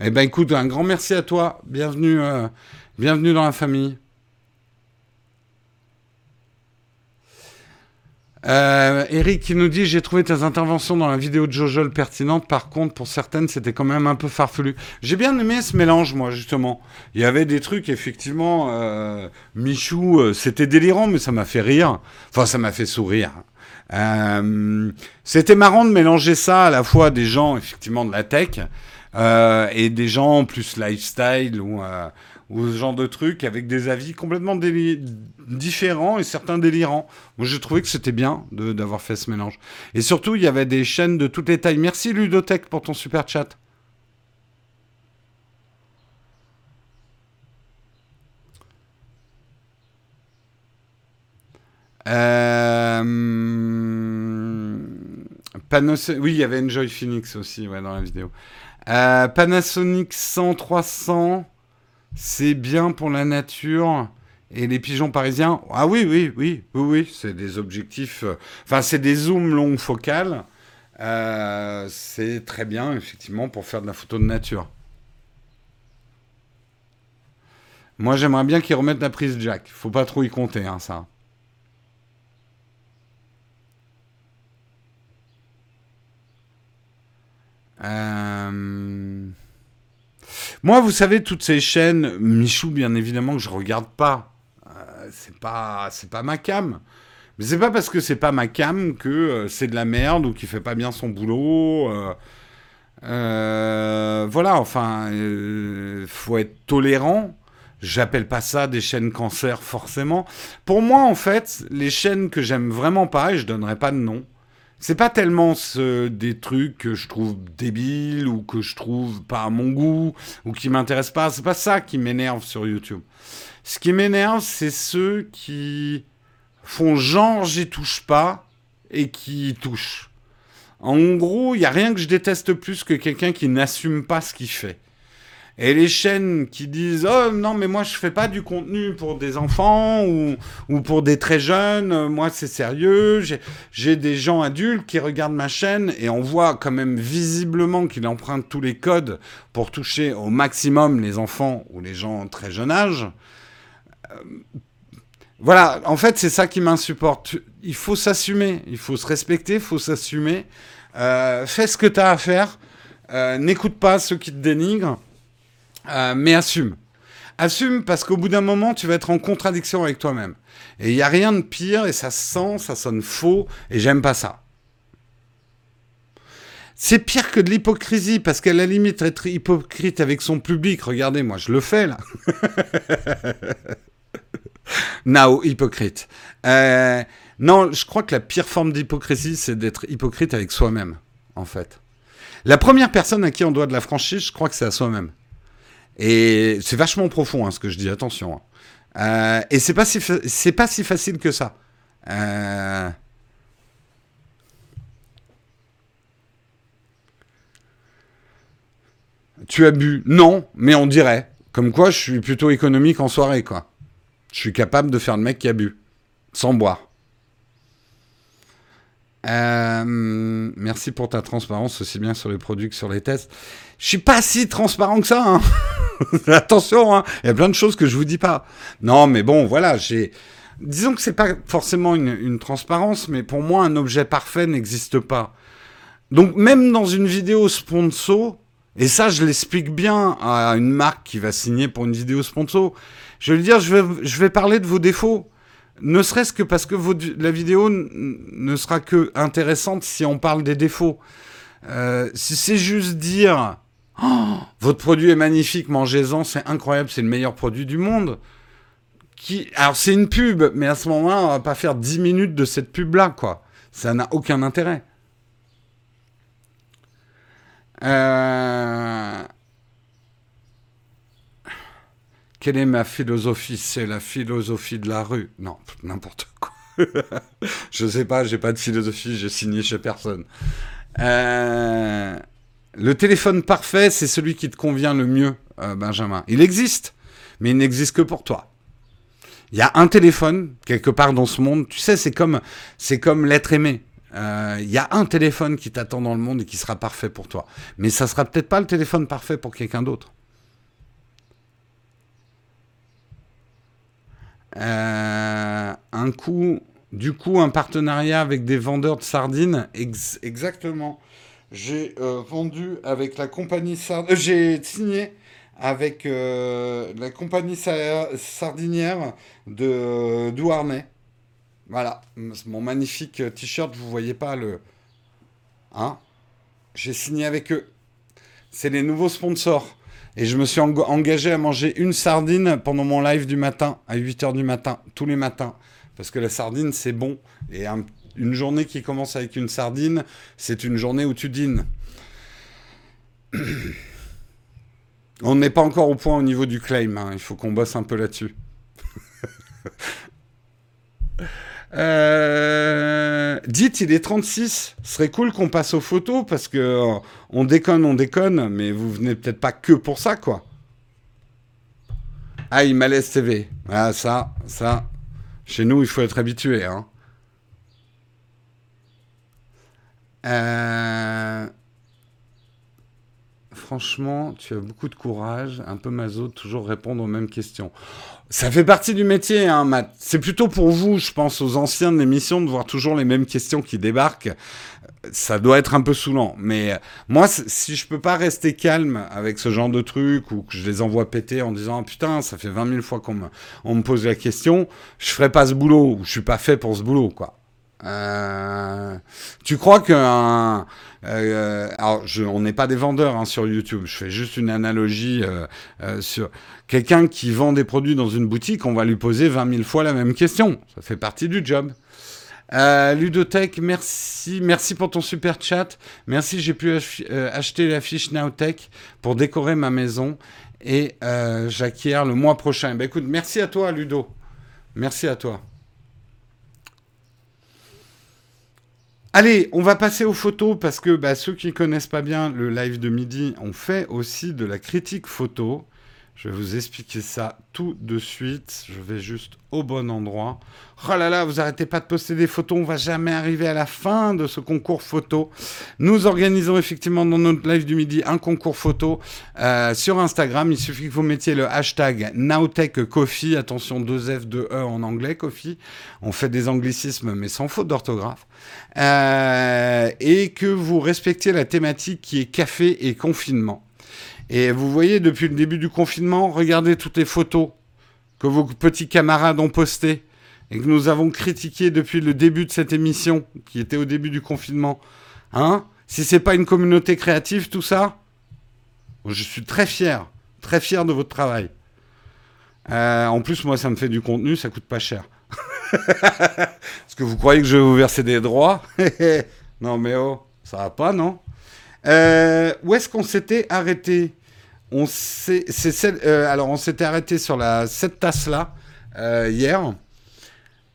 Eh ben écoute, un grand merci à toi. Bienvenue, euh, bienvenue dans la famille. Euh, Eric qui nous dit j'ai trouvé tes interventions dans la vidéo de Jojol pertinentes. Par contre, pour certaines, c'était quand même un peu farfelu. J'ai bien aimé ce mélange, moi, justement. Il y avait des trucs, effectivement. Euh, Michou, euh, c'était délirant, mais ça m'a fait rire. Enfin, ça m'a fait sourire. Euh, c'était marrant de mélanger ça à la fois des gens, effectivement, de la tech euh, et des gens plus lifestyle ou ou ce genre de trucs avec des avis complètement différents et certains délirants. Moi, j'ai trouvé que c'était bien d'avoir fait ce mélange. Et surtout, il y avait des chaînes de toutes les tailles. Merci Ludotech pour ton super chat. Euh... Oui, il y avait Enjoy Phoenix aussi ouais, dans la vidéo. Euh, Panasonic 100 300 c'est bien pour la nature. Et les pigeons parisiens, ah oui, oui, oui, oui, oui, c'est des objectifs, euh, enfin, c'est des zooms longues focales. Euh, c'est très bien, effectivement, pour faire de la photo de nature. Moi, j'aimerais bien qu'ils remettent la prise jack. Faut pas trop y compter, hein, ça. Euh... Moi, vous savez, toutes ces chaînes, Michou, bien évidemment, que je regarde pas. Euh, c'est pas, c'est pas ma cam. Mais c'est pas parce que c'est pas ma cam que euh, c'est de la merde ou qu'il fait pas bien son boulot. Euh, voilà, enfin, faut être tolérant. J'appelle pas ça des chaînes cancer forcément. Pour moi, en fait, les chaînes que j'aime vraiment pas, et je donnerai pas de nom, c'est pas tellement ce, des trucs que je trouve débiles ou que je trouve pas à mon goût ou qui m'intéressent pas. C'est pas ça qui m'énerve sur YouTube. Ce qui m'énerve, c'est ceux qui font genre j'y touche pas et qui y touchent. En gros, il y a rien que je déteste plus que quelqu'un qui n'assume pas ce qu'il fait. Et les chaînes qui disent oh non mais moi je fais pas du contenu pour des enfants ou, ou pour des très jeunes, moi c'est sérieux, j'ai des gens adultes qui regardent ma chaîne et on voit quand même visiblement qu'il emprunte tous les codes pour toucher au maximum les enfants ou les gens très jeune âge. Euh, voilà, en fait c'est ça qui m'insupporte. Il faut s'assumer, il faut se respecter, il faut s'assumer. Euh, fais ce que tu as à faire, euh, n'écoute pas ceux qui te dénigrent. Euh, mais assume. Assume parce qu'au bout d'un moment, tu vas être en contradiction avec toi-même. Et il n'y a rien de pire, et ça sent, ça sonne faux, et j'aime pas ça. C'est pire que de l'hypocrisie, parce qu'à la limite, être hypocrite avec son public, regardez, moi je le fais là. Now, hypocrite. Euh, non, je crois que la pire forme d'hypocrisie, c'est d'être hypocrite avec soi-même, en fait. La première personne à qui on doit de la franchise, je crois que c'est à soi-même. Et c'est vachement profond hein, ce que je dis, attention. Hein. Euh, et c'est pas, si pas si facile que ça. Euh... Tu as bu Non, mais on dirait. Comme quoi, je suis plutôt économique en soirée, quoi. Je suis capable de faire le mec qui a bu. Sans boire. Euh, merci pour ta transparence, aussi bien sur les produits que sur les tests. Je suis pas si transparent que ça. Hein. Attention, hein. il y a plein de choses que je vous dis pas. Non, mais bon, voilà, j'ai. Disons que c'est pas forcément une, transparence, mais pour moi, un objet parfait n'existe pas. Donc, même dans une vidéo sponsor, et ça, je l'explique bien à une marque qui va signer pour une vidéo sponsor, je veux dire, je vais, je vais parler de vos défauts. Ne serait-ce que parce que la vidéo ne sera que intéressante si on parle des défauts. Euh, si c'est juste dire oh, votre produit est magnifique, mangez-en, c'est incroyable, c'est le meilleur produit du monde. Alors c'est une pub, mais à ce moment-là, on va pas faire 10 minutes de cette pub-là, quoi. Ça n'a aucun intérêt. Euh... Quelle est ma philosophie? C'est la philosophie de la rue. Non, n'importe quoi. je sais pas, j'ai pas de philosophie, j'ai signé chez personne. Euh, le téléphone parfait, c'est celui qui te convient le mieux, euh, Benjamin. Il existe, mais il n'existe que pour toi. Il y a un téléphone quelque part dans ce monde. Tu sais, c'est comme l'être aimé. Euh, il y a un téléphone qui t'attend dans le monde et qui sera parfait pour toi. Mais ça sera peut-être pas le téléphone parfait pour quelqu'un d'autre. Euh, un coup, Du coup, un partenariat avec des vendeurs de sardines. exactement. J'ai euh, vendu avec la compagnie sardinière. J'ai signé avec la compagnie sardinière de Douarnay. Voilà, mon magnifique t-shirt, vous voyez pas le... Hein J'ai signé avec eux. C'est les nouveaux sponsors. Et je me suis engagé à manger une sardine pendant mon live du matin, à 8h du matin, tous les matins. Parce que la sardine, c'est bon. Et une journée qui commence avec une sardine, c'est une journée où tu dînes. On n'est pas encore au point au niveau du claim. Hein. Il faut qu'on bosse un peu là-dessus. Euh, dites, il est 36. Ce serait cool qu'on passe aux photos parce que euh, on déconne, on déconne, mais vous venez peut-être pas que pour ça, quoi. Ah, malaise TV. Ah, ça, ça. Chez nous, il faut être habitué, hein. Euh, franchement, tu as beaucoup de courage, un peu maso, toujours répondre aux mêmes questions. Ça fait partie du métier, hein, Matt. C'est plutôt pour vous, je pense, aux anciens de l'émission, de voir toujours les mêmes questions qui débarquent. Ça doit être un peu saoulant. Mais euh, moi, si je peux pas rester calme avec ce genre de truc ou que je les envoie péter en disant ah, putain, ça fait 20 000 fois qu'on me, on me pose la question, je ferai pas ce boulot ou je suis pas fait pour ce boulot, quoi. Euh, tu crois qu'un euh, alors, on n'est pas des vendeurs hein, sur YouTube. Je fais juste une analogie euh, sur quelqu'un qui vend des produits dans une boutique. On va lui poser 20 000 fois la même question. Ça fait partie du job. Ludotech, merci, merci pour ton super chat. Merci, j'ai pu acheter la fiche Nowtech pour décorer ma maison et j'acquiers le mois prochain. Ben écoute, merci à toi, Ludo. Merci à toi. Allez, on va passer aux photos parce que bah, ceux qui connaissent pas bien le live de midi, on fait aussi de la critique photo. Je vais vous expliquer ça tout de suite. Je vais juste au bon endroit. Oh là là, vous arrêtez pas de poster des photos. On va jamais arriver à la fin de ce concours photo. Nous organisons effectivement dans notre live du midi un concours photo euh, sur Instagram. Il suffit que vous mettiez le hashtag NowTechCoffee. Attention, 2 F, 2 E en anglais, Coffee. On fait des anglicismes, mais sans faute d'orthographe. Euh, et que vous respectiez la thématique qui est café et confinement. Et vous voyez, depuis le début du confinement, regardez toutes les photos que vos petits camarades ont postées et que nous avons critiquées depuis le début de cette émission, qui était au début du confinement. Hein? Si c'est pas une communauté créative, tout ça, je suis très fier, très fier de votre travail. Euh, en plus, moi, ça me fait du contenu, ça coûte pas cher. Est-ce que vous croyez que je vais vous verser des droits? Non, mais oh, ça va pas, non? Euh, Où est-ce qu'on s'était arrêté? On s'est, euh, alors on s'était arrêté sur la, cette tasse-là euh, hier.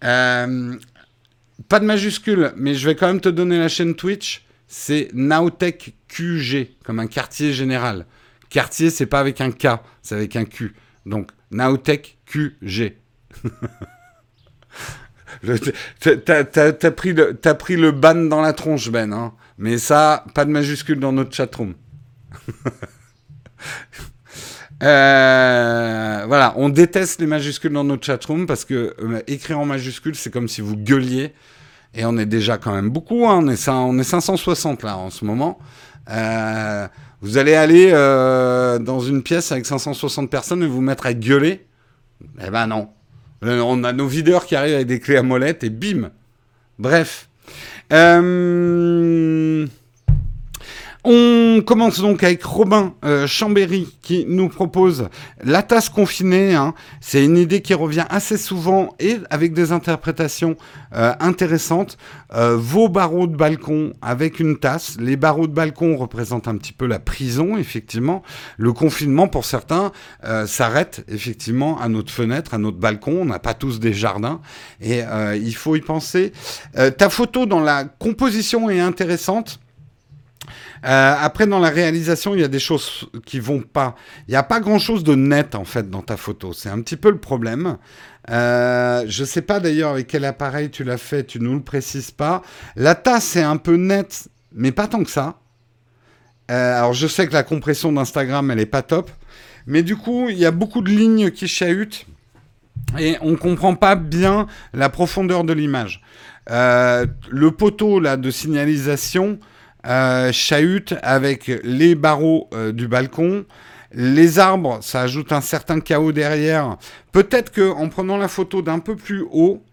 Euh, pas de majuscule, mais je vais quand même te donner la chaîne Twitch. C'est Nowtech QG, comme un quartier général. Quartier, c'est pas avec un K, c'est avec un Q. Donc, Nowtech QG. T'as pris, le, as pris le ban dans la tronche, Ben. Hein. Mais ça, pas de majuscule dans notre chatroom. Euh, voilà, on déteste les majuscules dans notre chatroom parce que euh, écrire en majuscule, c'est comme si vous gueuliez. Et on est déjà quand même beaucoup, hein. on, est on est 560 là en ce moment. Euh, vous allez aller dans une pièce avec 560 personnes et vous mettre à gueuler? Eh ben non. On a nos videurs qui arrivent avec des clés à molette et bim Bref. On commence donc avec Robin euh, Chambéry qui nous propose la tasse confinée. Hein. C'est une idée qui revient assez souvent et avec des interprétations euh, intéressantes. Euh, vos barreaux de balcon avec une tasse. Les barreaux de balcon représentent un petit peu la prison, effectivement. Le confinement, pour certains, s'arrête effectivement à notre fenêtre, à notre balcon. On n'a pas tous des jardins et il faut y penser. ta photo dans la composition est intéressante. Euh, après, dans la réalisation, il y a des choses qui vont pas. Il n'y a pas grand-chose de net, en fait, dans ta photo. C'est un petit peu le problème. Euh, je ne sais pas d'ailleurs avec quel appareil tu l'as fait, tu ne nous le précises pas. La tasse est un peu nette, mais pas tant que ça. Euh, alors, je sais que la compression d'Instagram, elle n'est pas top. Mais du coup, il y a beaucoup de lignes qui chahutent. et on comprend pas bien la profondeur de l'image. Le poteau là de signalisation euh, avec les barreaux euh, du balcon. Les arbres, ça ajoute un certain chaos derrière. Peut-être que en prenant la photo d'un peu plus haut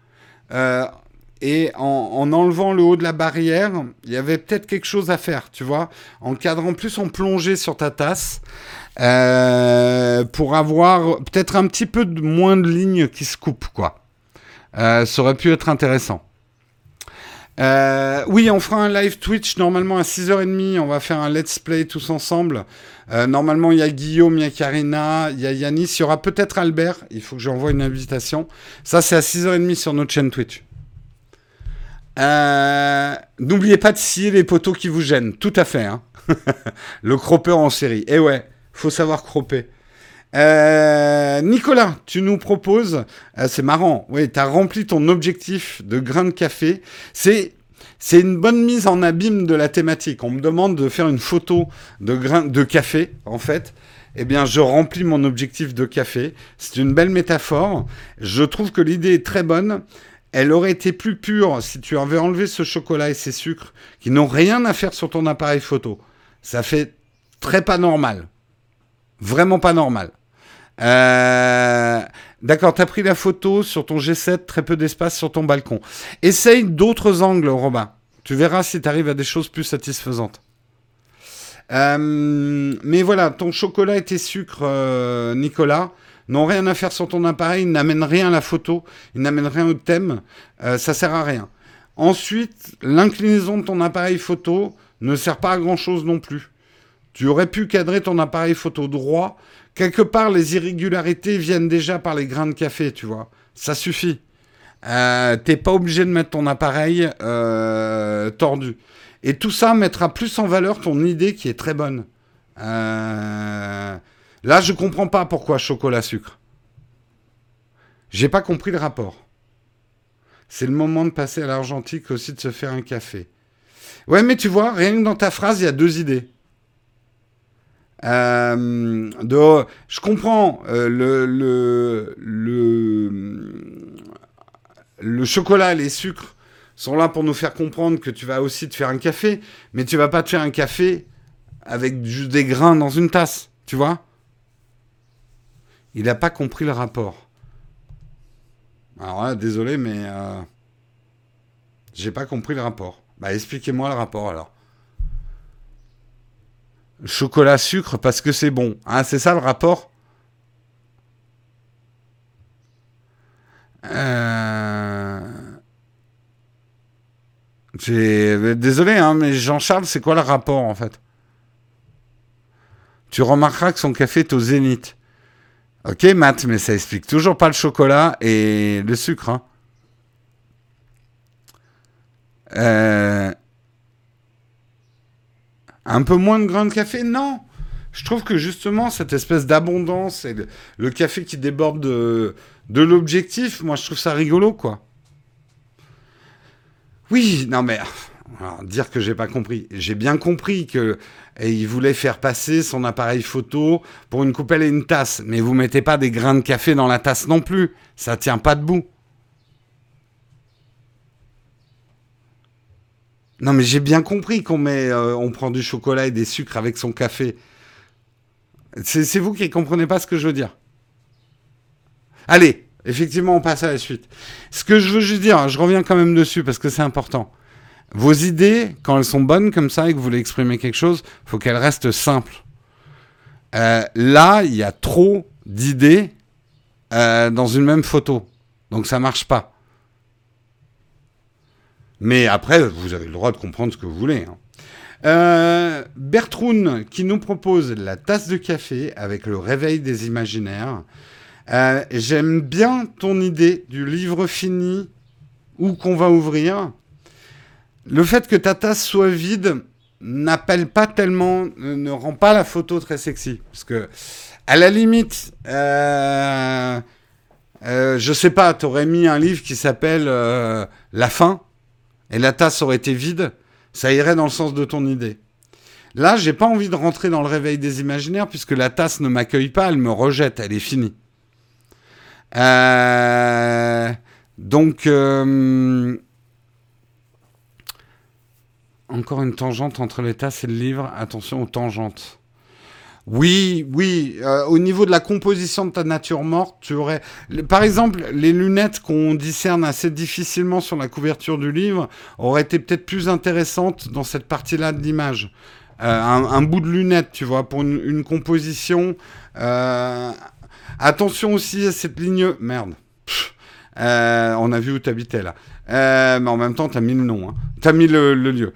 et en, enlevant le haut de la barrière, il y avait peut-être quelque chose à faire, tu vois, en cadrant plus en plongée sur ta tasse. pour avoir peut-être un petit peu de moins de lignes qui se coupent, quoi. ça aurait pu être intéressant. Euh, oui, on fera un live Twitch normalement à 6h30. On va faire un let's play tous ensemble. Euh, normalement, il y a Guillaume, il y a Karina, il y a Yanis. Il y aura peut-être Albert. Il faut que j'envoie une invitation. Ça, c'est à 6h30 sur notre chaîne Twitch. Euh, n'oubliez pas de scier les poteaux qui vous gênent. Tout à fait. Hein. Le croppeur en série. Eh ouais, faut savoir cropper. Nicolas, tu nous proposes, c'est marrant, oui, tu as rempli ton objectif de grain de café. C'est c'est une bonne mise en abîme de la thématique. On me demande de faire une photo de grain de café, en fait. Eh bien, je remplis mon objectif de café. C'est une belle métaphore. Je trouve que l'idée est très bonne. Elle aurait été plus pure si tu avais enlevé ce chocolat et ces sucres qui n'ont rien à faire sur ton appareil photo. Ça fait très pas normal. Vraiment pas normal. Euh, D'accord, t'as pris la photo sur ton G7, très peu d'espace sur ton balcon. Essaye d'autres angles, Robin. Tu verras si tu arrives à des choses plus satisfaisantes. Euh, mais voilà, ton chocolat et tes sucres, euh, Nicolas, n'ont rien à faire sur ton appareil, ils n'amènent rien à la photo, ils n'amènent rien au thème, euh, ça sert à rien. Ensuite, l'inclinaison de ton appareil photo ne sert pas à grand chose non plus. Tu aurais pu cadrer ton appareil photo droit quelque part, les irrégularités viennent déjà par les grains de café, tu vois. Ça suffit. Euh, T'es pas obligé de mettre ton appareil euh, tordu. Et tout ça mettra plus en valeur ton idée qui est très bonne. Euh, là, je comprends pas pourquoi chocolat-sucre. J'ai pas compris le rapport. C'est le moment de passer à l'argentique aussi de se faire un café. Ouais, mais tu vois, rien que dans ta phrase, il y a deux idées. Euh, je comprends euh, le, le, le, le, chocolat, les sucres sont là pour nous faire comprendre que tu vas aussi te faire un café, mais tu vas pas te faire un café avec juste des grains dans une tasse, tu vois? Il n'a pas compris le rapport. Alors là, désolé, mais euh, j'ai pas compris le rapport. Bah expliquez-moi le rapport alors chocolat sucre parce que c'est bon. Hein, c'est ça le rapport? Euh... Désolé, hein, mais Jean-Charles, c'est quoi le rapport en fait? Tu remarqueras que son café est au zénith. Ok, Matt, mais ça explique toujours pas le chocolat et le sucre. Hein. Euh... Un peu moins de grains de café Non Je trouve que justement, cette espèce d'abondance et le, café qui déborde de, l'objectif, moi je trouve ça rigolo, quoi. Oui, non mais dire que j'ai pas compris. J'ai bien compris que voulait faire passer son appareil photo pour une coupelle et une tasse, mais vous mettez pas des grains de café dans la tasse non plus. Ça tient pas debout. Non, mais j'ai bien compris qu'on met, euh, on prend du chocolat et des sucres avec son café. C'est vous qui ne comprenez pas ce que je veux dire. Allez, effectivement, on passe à la suite. Ce que je veux juste dire, je reviens quand même dessus parce que c'est important. Vos idées, quand elles sont bonnes comme ça et que vous voulez exprimer quelque chose, faut qu'elles restent simples. Euh, là, il y a trop d'idées euh, dans une même photo. Donc ça marche pas. Mais après, vous avez le droit de comprendre ce que vous voulez. Hein. Euh, Bertroun qui nous propose la tasse de café avec le réveil des imaginaires. Euh, j'aime bien ton idée du livre fini ou qu'on va ouvrir. Le fait que ta tasse soit vide n'appelle pas tellement, ne rend pas la photo très sexy. Parce que, à la limite, euh, euh je sais pas, t'aurais mis un livre qui s'appelle La fin et la tasse aurait été vide, ça irait dans le sens de ton idée. Là, j'ai pas envie de rentrer dans le réveil des imaginaires puisque la tasse ne m'accueille pas, elle me rejette, elle est finie. donc, encore une tangente entre les tasses et le livre. Attention aux tangentes. Oui, oui. Euh, au niveau de la composition de ta nature morte, tu aurais, par exemple, les lunettes qu'on discerne assez difficilement sur la couverture du livre auraient été peut-être plus intéressantes dans cette partie-là de l'image. Euh, un, bout de lunette, tu vois, pour une, composition. Euh, attention aussi à cette ligne. Merde. on a vu où tu habitais là. mais en même temps, tu as mis le nom. Hein. Tu as mis le, lieu.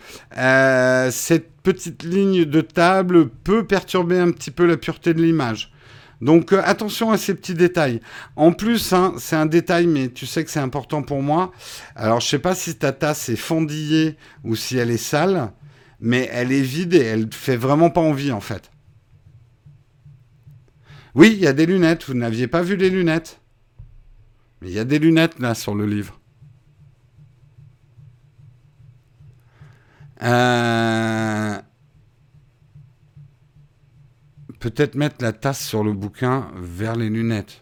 cette petite ligne de table peut perturber un petit peu la pureté de l'image. Donc euh, attention à ces petits détails. En plus, hein, c'est un détail, mais tu sais que c'est important pour moi. Alors je sais pas si ta tasse est fendillée ou si elle est sale, mais elle est vide et elle fait vraiment pas envie en fait. Oui, il y a des lunettes. Vous n'aviez pas vu les lunettes Mais il y a des lunettes là sur le livre. Euh, peut-être mettre la tasse sur le bouquin vers les lunettes.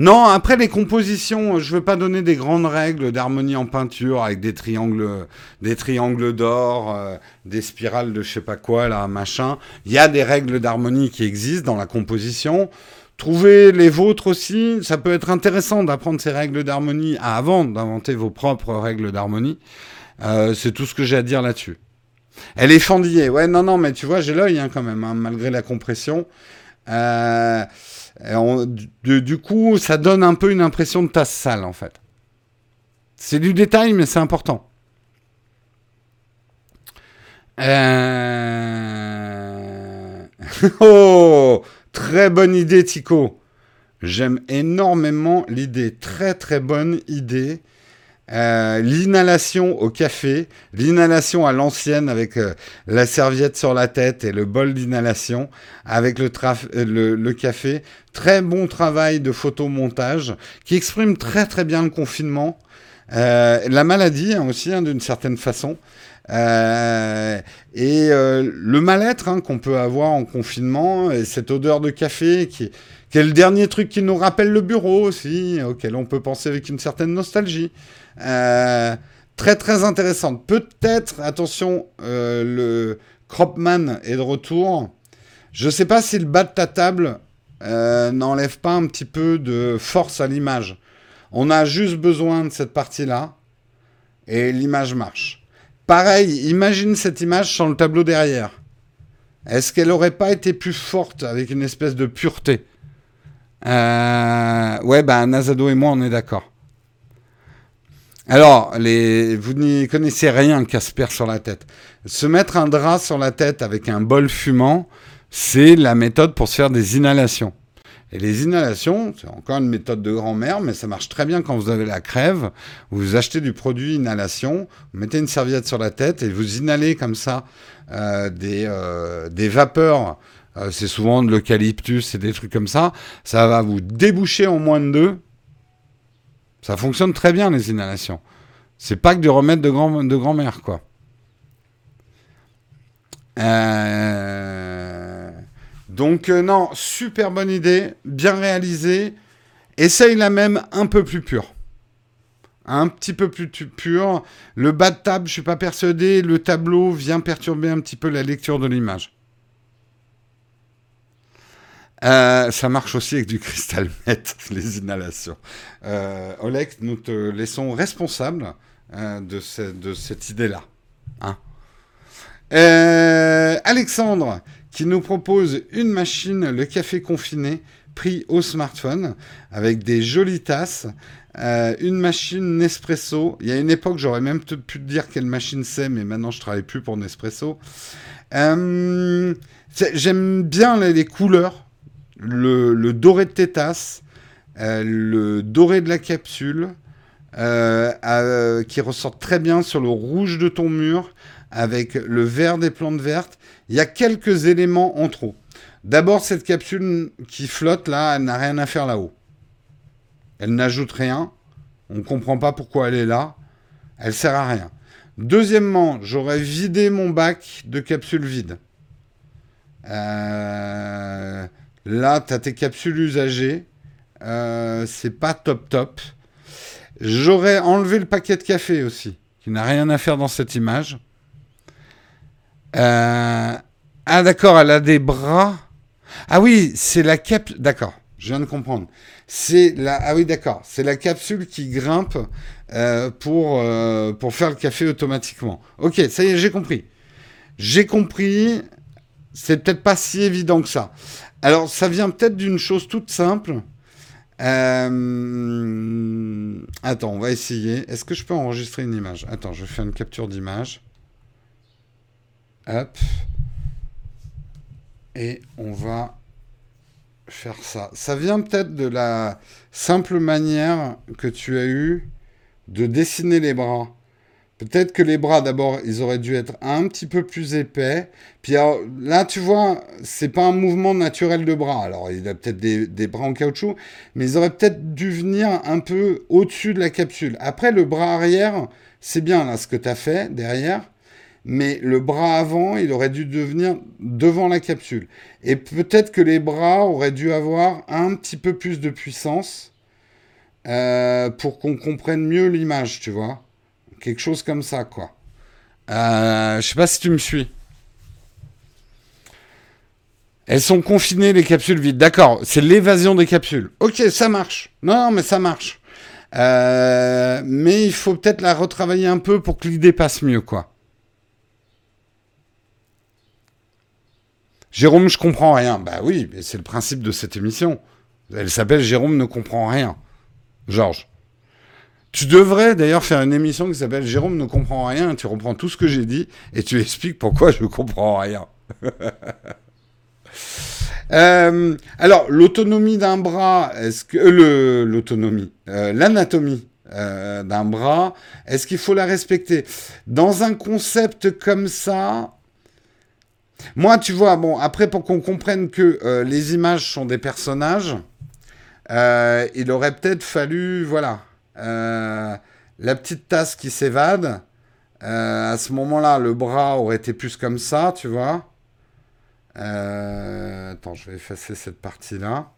Non, après les compositions, je ne veux pas donner des grandes règles d'harmonie en peinture avec des triangles, des triangles d'or, euh, des spirales de je sais pas quoi là, machin. Il y a des règles d'harmonie qui existent dans la composition. Trouvez les vôtres aussi. Ça peut être intéressant d'apprendre ces règles d'harmonie avant d'inventer vos propres règles d'harmonie. Euh, c'est tout ce que j'ai à dire là-dessus. Elle est fendillée. Ouais, non, non, mais tu vois, j'ai l'œil hein, quand même, hein, malgré la compression. Euh, du, coup, ça donne un peu une impression de tasse sale, en fait. C'est du détail, mais c'est important. Euh... oh Très bonne idée, Tico. J'aime énormément l'idée. Très, très bonne idée. Euh, l'inhalation au café, l'inhalation à l'ancienne avec euh, la serviette sur la tête et le bol d'inhalation avec le, euh, le, café. Très bon travail de photomontage qui exprime très très bien le confinement. la maladie hein, aussi hein, d'une certaine façon. et le mal-être hein, qu'on peut avoir en confinement, et cette odeur de café qui est le dernier truc qui nous rappelle le bureau aussi, auquel on peut penser avec une certaine nostalgie. Euh, très très intéressante. Peut-être, attention, euh, le Cropman est de retour. Je ne sais pas si le bas de ta table euh, n'enlève pas un petit peu de force à l'image. On a juste besoin de cette partie-là et l'image marche. Pareil, imagine cette image sans le tableau derrière. Est-ce qu'elle n'aurait pas été plus forte avec une espèce de pureté? Ouais, ben Nazado et moi, on est d'accord. Alors, vous n'y connaissez rien, Casper sur la tête. Se mettre un drap sur la tête avec un bol fumant, c'est la méthode pour se faire des inhalations. Et les inhalations, c'est encore une méthode de grand-mère, mais ça marche très bien quand vous avez la crève. Vous achetez du produit inhalation, vous mettez une serviette sur la tête et vous inhalez comme ça euh, des, euh, des vapeurs. Euh, c'est souvent de l'eucalyptus et des trucs comme ça. Ça va vous déboucher en moins de deux ça fonctionne très bien, les inhalations. C'est pas que du remède de, grand, de grand-mère, quoi. Euh, donc, euh, non, super bonne idée, bien réalisée. Essaye la même un peu plus pure. Un petit peu plus pure. Le bas de table, je suis pas persuadé. Le tableau vient perturber un petit peu la lecture de l'image. Euh, ça marche aussi avec du cristal net, les inhalations. Euh, Oleg, nous te laissons responsable euh, de, de, cette idée-là. Hein. Alexandre, qui nous propose une machine, le café confiné, pris au smartphone, avec des jolies tasses, une machine Nespresso. Il y a une époque, j'aurais même pu te dire quelle machine c'est, mais maintenant je travaille plus pour Nespresso. J'aime bien les couleurs le, doré de tes euh, le doré de la capsule, euh, qui ressort très bien sur le rouge de ton mur, avec le vert des plantes vertes. Il y a quelques éléments en trop. D'abord, cette capsule qui flotte là, elle n'a rien à faire là-haut. Elle n'ajoute rien. On ne comprend pas pourquoi elle est là. Elle sert à rien. Deuxièmement, j'aurais vidé mon bac de capsules vides. Euh, Là, tu as tes capsules usagées. Euh, c'est pas top top. J'aurais enlevé le paquet de café aussi, qui n'a rien à faire dans cette image. Euh, ah d'accord, elle a des bras. Ah oui, c'est la cap. D'accord, je viens de comprendre. C'est la. Ah oui, d'accord. C'est la capsule qui grimpe euh, pour euh, pour faire le café automatiquement. Ok, ça y est, j'ai compris. J'ai compris. C'est peut-être pas si évident que ça. Alors, ça vient peut-être d'une chose toute simple. Euh, attends, on va essayer. Est-ce que je peux enregistrer une image? Attends, je fais une capture d'image. Hop. Et on va faire ça. Ça vient peut-être de la simple manière que tu as eu de dessiner les bras. Peut-être que les bras, d'abord, ils auraient dû être un petit peu plus épais. Puis là, tu vois, c'est pas un mouvement naturel de bras. Alors, il a peut-être des, bras en caoutchouc, mais ils auraient peut-être dû venir un peu au-dessus de la capsule. Après, le bras arrière, c'est bien là ce que tu as fait derrière. Mais le bras avant, il aurait dû devenir devant la capsule. Et peut-être que les bras auraient dû avoir un petit peu plus de puissance euh, pour qu'on comprenne mieux l'image, tu vois. Quelque chose comme ça, quoi. Euh, je sais pas si tu me suis. Elles sont confinées, les capsules vides. D'accord, c'est l'évasion des capsules. Ok, ça marche. Non, mais ça marche. Euh, mais il faut peut-être la retravailler un peu pour que l'idée passe mieux, quoi. Jérôme, je comprends rien. Bah oui, c'est le principe de cette émission. Elle s'appelle Jérôme ne comprend rien. Georges. Tu devrais d'ailleurs faire une émission qui s'appelle Jérôme ne comprend rien. Tu reprends tout ce que j'ai dit et tu expliques pourquoi je ne comprends rien. euh, alors, l'autonomie d'un bras, est-ce que euh, l'autonomie, euh, l'anatomie d'un bras, est-ce qu'il faut la respecter? Dans un concept comme ça, moi, tu vois, bon, après, pour qu'on comprenne que les images sont des personnages, il aurait peut-être fallu, voilà, la petite tasse qui s'évade. à ce moment-là, le bras aurait été plus comme ça, tu vois. attends, je vais effacer cette partie-là.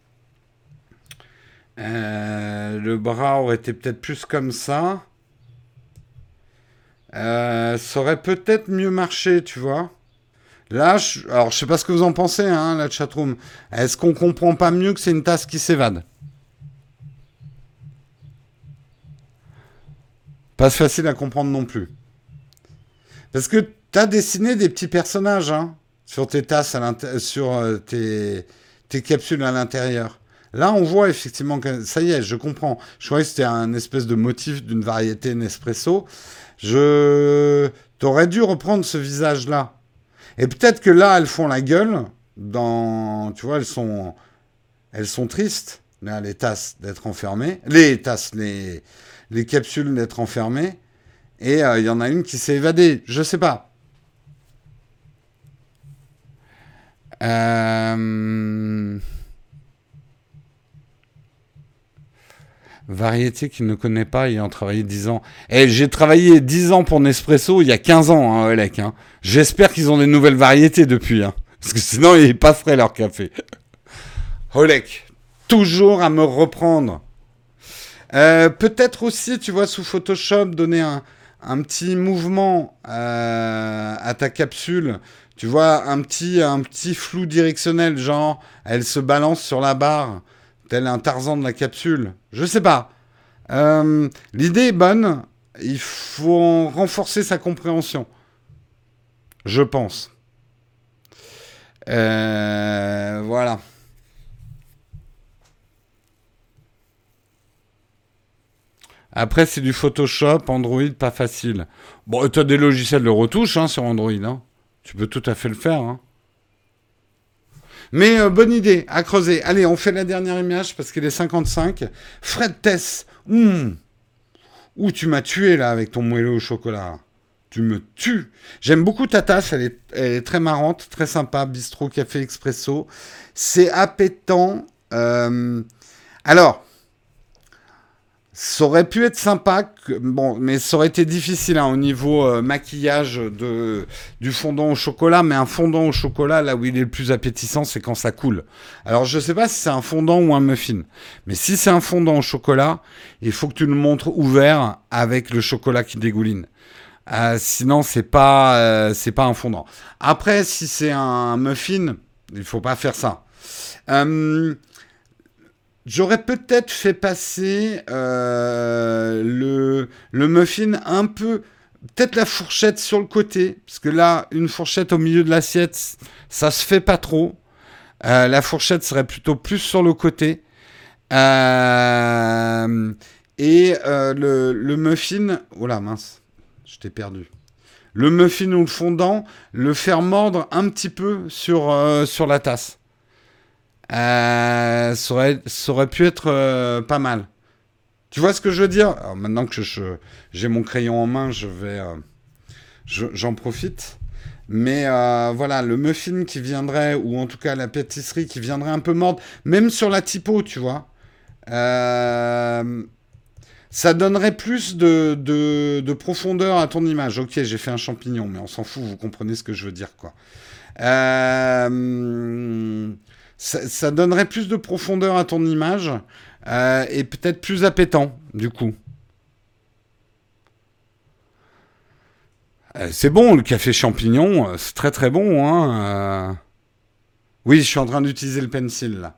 le bras aurait été peut-être plus comme ça. ça aurait peut-être mieux marché, tu vois. Là, je, alors je sais pas ce que vous en pensez, hein, la chatroom. Est-ce qu'on comprend pas mieux que c'est une tasse qui s'évade? Pas facile à comprendre non plus. Parce que tu as dessiné des petits personnages hein, sur tes tasses, à sur euh, tes, capsules à l'intérieur. Là, on voit effectivement que ça y est, je comprends. Je croyais que c'était un espèce de motif d'une variété Nespresso. Je t'aurais dû reprendre ce visage-là. Et peut-être que là, elles font la gueule. Dans, tu vois, elles sont, elles sont tristes. Les tasses d'être enfermées, les tasses, les, les capsules d'être enfermées. Et euh, il y en a une qui s'est évadée. Je sais pas. Euh... Variété qu'il ne connaît pas ayant travaillé 10 ans. Eh, j'ai travaillé 10 ans pour Nespresso il y a 15 ans, hein, Olek. Hein. J'espère qu'ils ont des nouvelles variétés depuis. Hein, parce que sinon, ils passeraient leur café. Olek, toujours à me reprendre. Euh, Peut-être aussi, tu vois, sous Photoshop, donner un, un petit mouvement euh, à ta capsule. Tu vois, un petit, un petit flou directionnel, genre, elle se balance sur la barre tel un Tarzan de la capsule. Je sais pas. Euh, l'idée est bonne. Il faut renforcer sa compréhension. Je pense. Voilà. Après, c'est du Photoshop, Android, pas facile. Bon, tu as des logiciels de retouche hein, sur Android. Hein. Tu peux tout à fait le faire. Hein. Mais euh, bonne idée à creuser. Allez, on fait la dernière image parce qu'il est 55. Fred Tess. Mmh. Ouh, tu m'as tué là avec ton moelleux au chocolat. Tu me tues. J'aime beaucoup ta tasse, elle est, très marrante, très sympa. Bistrot, café, expresso. C'est appétant. Euh, alors, Ça aurait pu être sympa, bon, mais ça aurait été difficile hein, au niveau euh, maquillage de, du fondant au chocolat. Mais un fondant au chocolat, là où il est le plus appétissant, c'est quand ça coule. Alors je sais pas si c'est un fondant ou un muffin, mais si c'est un fondant au chocolat, il faut que tu le montres ouvert avec le chocolat qui dégouline. Euh, sinon, c'est pas, euh, c'est pas un fondant. Après, si c'est un muffin, il faut pas faire ça. Euh, J'aurais peut-être fait passer euh, le, muffin un peu, peut-être la fourchette sur le côté, parce que là, une fourchette au milieu de l'assiette, ça se fait pas trop. Euh, la fourchette serait plutôt plus sur le côté. Euh, et le, muffin, oh là mince, je t'ai perdu. Le muffin ou le fondant, le faire mordre un petit peu sur la tasse. Euh, ça, aurait, pu être euh, pas mal. Tu vois ce que je veux dire? Maintenant que j'ai mon crayon en main, je vais, euh, j'en profite. Mais voilà, le muffin qui viendrait, ou en tout cas la pâtisserie qui viendrait un peu mordre, même sur la typo, tu vois. ça donnerait plus de, de, profondeur à ton image. Ok, j'ai fait un champignon, mais on s'en fout, vous comprenez ce que je veux dire, quoi. Ça, donnerait plus de profondeur à ton image euh, et peut-être plus appétant, du coup. Euh, c'est bon, le café champignon, euh, c'est très très bon. Hein oui, je suis en train d'utiliser le pencil là.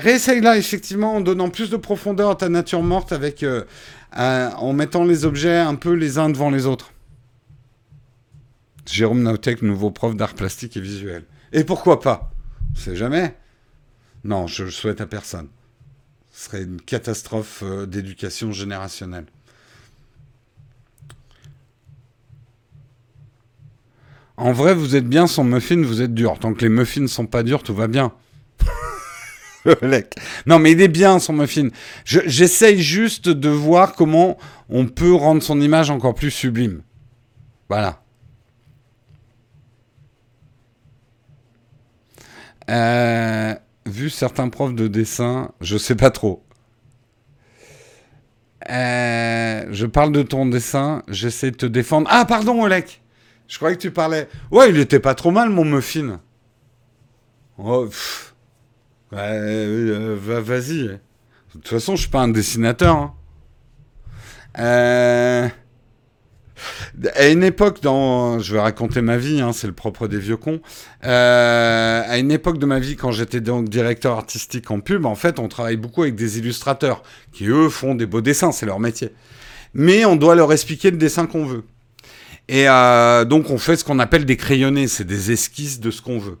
réessaye là, effectivement, en donnant plus de profondeur à ta nature morte avec, en mettant les objets un peu les uns devant les autres. Jérôme Nautek, nouveau prof d'art plastique et visuel. Et pourquoi pas? On sait jamais. Non, je le souhaite à personne. Ce serait une catastrophe euh, d'éducation générationnelle. En vrai, vous êtes bien sans muffin, vous êtes dur. Tant que les muffins sont pas durs, tout va bien. non, mais il est bien son muffin. J'essaye juste de voir comment on peut rendre son image encore plus sublime. Voilà. Euh, vu certains profs de dessin, je sais pas trop. Euh, je parle de ton dessin, j'essaie de te défendre. Ah, pardon, Olek Je croyais que tu parlais. Ouais, il était pas trop mal, mon muffin. Oh, euh, Vas-y. De toute façon, je suis pas un dessinateur. Hein. Euh. À une époque, dans, je vais raconter ma vie, hein, c'est le propre des vieux cons. Euh, à une époque de ma vie, quand j'étais donc directeur artistique en pub, en fait, on travaille beaucoup avec des illustrateurs qui eux font des beaux dessins, c'est leur métier. Mais on doit leur expliquer le dessin qu'on veut. Et euh, donc on fait ce qu'on appelle des crayonnés, c'est des esquisses de ce qu'on veut.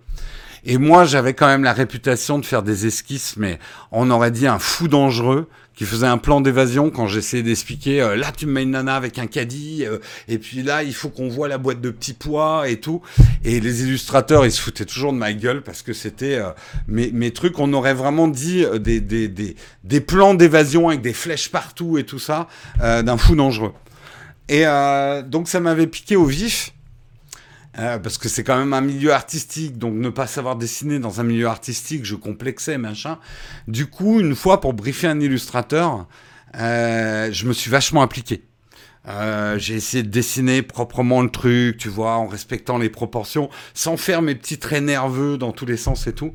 Et moi, j'avais quand même la réputation de faire des esquisses, mais on aurait dit un fou dangereux qui faisait un plan d'évasion quand j'essayais d'expliquer euh, là tu me mets une nana avec un caddie euh, et puis là il faut qu'on voit la boîte de petits pois et tout. Et les illustrateurs ils se foutaient toujours de ma gueule parce que c'était euh, mes, mes, trucs. On aurait vraiment dit des, des, des, des plans d'évasion avec des flèches partout et tout ça d'un fou dangereux. Et donc ça m'avait piqué au vif euh, parce que c'est quand même un milieu artistique, donc ne pas savoir dessiner dans un milieu artistique, je complexais, machin. Du coup, une fois, pour briefer un illustrateur, euh, je me suis vachement appliqué. Euh, j'ai essayé de dessiner proprement le truc, tu vois, en respectant les proportions, sans faire mes petits traits nerveux dans tous les sens et tout.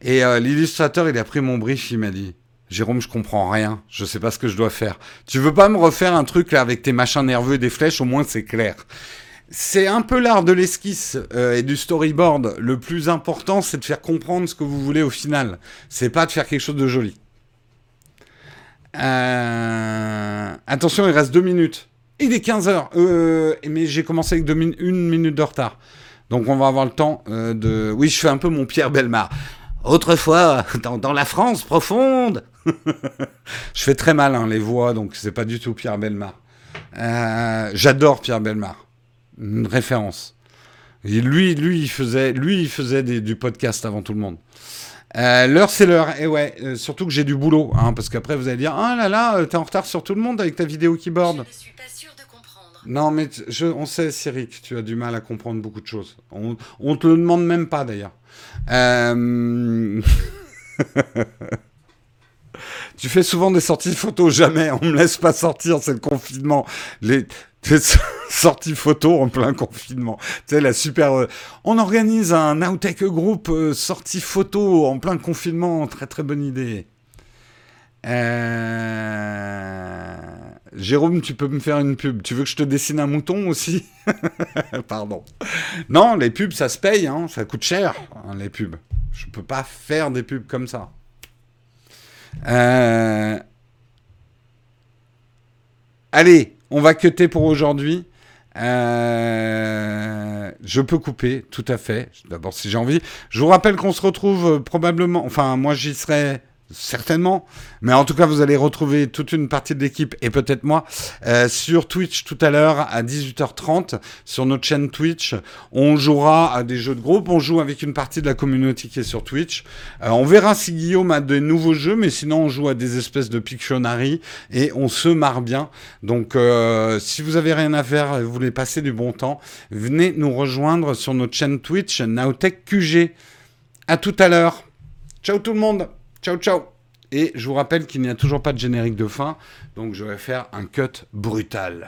Et l'illustrateur, il a pris mon brief, il m'a dit, Jérôme, je comprends rien, je sais pas ce que je dois faire. Tu veux pas me refaire un truc là avec tes machins nerveux et des flèches, au moins c'est clair. C'est un peu l'art de l'esquisse euh, et du storyboard. Le plus important, c'est de faire comprendre ce que vous voulez au final. C'est pas de faire quelque chose de joli. Euh, attention, il reste deux minutes. Il est 15 heures. Euh, mais j'ai commencé avec une minute de retard. Donc on va avoir le temps de... Oui, je fais un peu mon Pierre Belmar. Autrefois, dans, la France profonde. je fais très mal hein, les voix, donc c'est pas du tout Pierre Belmar. J'adore Pierre Belmar une référence. lui, lui, il faisait, lui, il faisait du podcast avant tout le monde. Euh, l'heure, c'est l'heure. Et ouais, euh, surtout que j'ai du boulot, hein, parce qu'après vous allez dire, ah là là, euh, t'es en retard sur tout le monde avec ta vidéo keyboard. Je ne suis pas sûr de comprendre. Non, mais je, on sait, Cyril, tu as du mal à comprendre beaucoup de choses. On, on te le demande même pas d'ailleurs. Tu fais souvent des sorties photos, jamais. On me laisse pas sortir, c'est le confinement. Les sorties photos en plein confinement. Tu la super. Euh, on organise un Outtech Group euh, sortie photo en plein confinement. Très très bonne idée. Euh... Jérôme, tu peux me faire une pub. Tu veux que je te dessine un mouton aussi? Pardon. Non, les pubs, ça se paye, hein. ça coûte cher, hein, les pubs. Je ne peux pas faire des pubs comme ça. Allez, on va cuter pour aujourd'hui. Euh, je peux couper, tout à fait. D'abord, si j'ai envie. Je vous rappelle qu'on se retrouve euh, probablement. Enfin, moi, j'y serai certainement. Mais en tout cas, vous allez retrouver toute une partie de l'équipe et peut-être moi euh, sur Twitch tout à l'heure à 18h30 sur notre chaîne Twitch. On jouera à des jeux de groupe. On joue avec une partie de la communauté qui est sur Twitch. Euh, on verra si Guillaume a des nouveaux jeux, mais sinon on joue à des espèces de Pictionary et on se marre bien. Donc, euh, si vous avez rien à faire et vous voulez passer du bon temps, venez nous rejoindre sur notre chaîne Twitch Nowtech QG. À tout à l'heure. Ciao tout le monde. Ciao, ciao. Et je vous rappelle qu'il n'y a toujours pas de générique de fin, donc je vais faire un cut brutal.